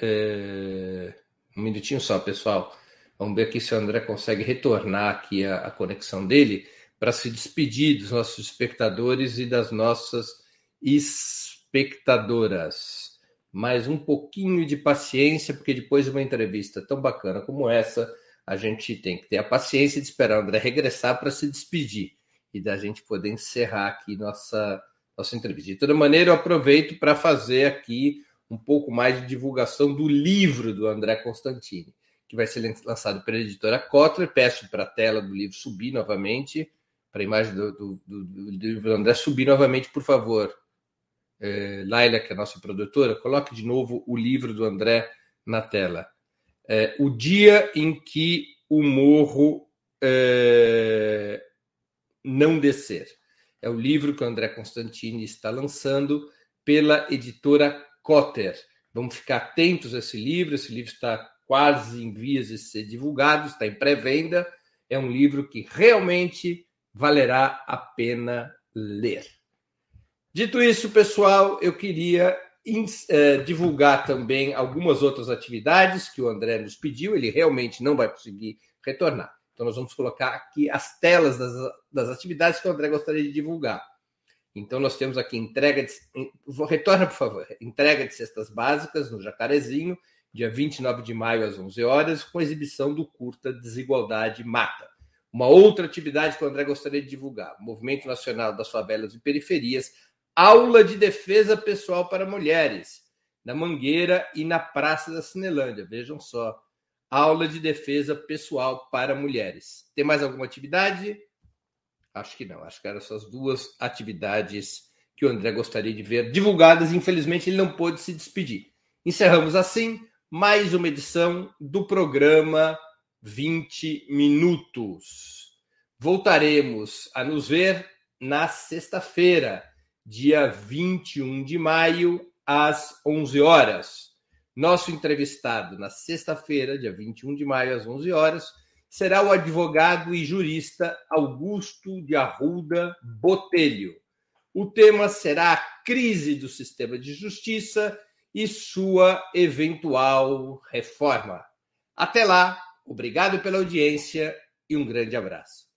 É... Um minutinho só, pessoal. Vamos ver aqui se o André consegue retornar aqui a, a conexão dele para se despedir dos nossos espectadores e das nossas espectadoras. Mais um pouquinho de paciência, porque depois de uma entrevista tão bacana como essa, a gente tem que ter a paciência de esperar o André regressar para se despedir e da gente poder encerrar aqui nossa, nossa entrevista. De toda maneira, eu aproveito para fazer aqui um pouco mais de divulgação do livro do André Constantini que vai ser lançado pela editora Kotler. Peço para a tela do livro subir novamente, para a imagem do, do, do, do, livro do André subir novamente, por favor. É, Laila, que é a nossa produtora, coloque de novo o livro do André na tela. É, o dia em que o morro é, não descer. É o livro que o André Constantini está lançando pela editora Cotter. Vamos ficar atentos a esse livro. Esse livro está quase em vias de ser divulgado, está em pré-venda. É um livro que realmente valerá a pena ler. Dito isso, pessoal, eu queria eh, divulgar também algumas outras atividades que o André nos pediu. Ele realmente não vai conseguir retornar. Então, nós vamos colocar aqui as telas das, das atividades que o André gostaria de divulgar. Então, nós temos aqui entrega de. Retorna, por favor. Entrega de cestas básicas no Jacarezinho dia 29 de maio, às 11 horas, com exibição do curta Desigualdade Mata. Uma outra atividade que o André gostaria de divulgar: Movimento Nacional das Favelas e Periferias, aula de defesa pessoal para mulheres, na Mangueira e na Praça da Cinelândia. Vejam só, aula de defesa pessoal para mulheres. Tem mais alguma atividade? Acho que não. Acho que eram essas duas atividades que o André gostaria de ver divulgadas. Infelizmente, ele não pôde se despedir. Encerramos assim mais uma edição do programa 20 Minutos. Voltaremos a nos ver na sexta-feira, dia 21 de maio, às 11 horas. Nosso entrevistado na sexta-feira, dia 21 de maio, às 11 horas, será o advogado e jurista Augusto de Arruda Botelho. O tema será a crise do sistema de justiça e sua eventual reforma. Até lá, obrigado pela audiência e um grande abraço.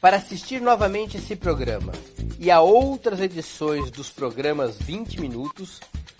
Para assistir novamente esse programa e a outras edições dos programas 20 Minutos,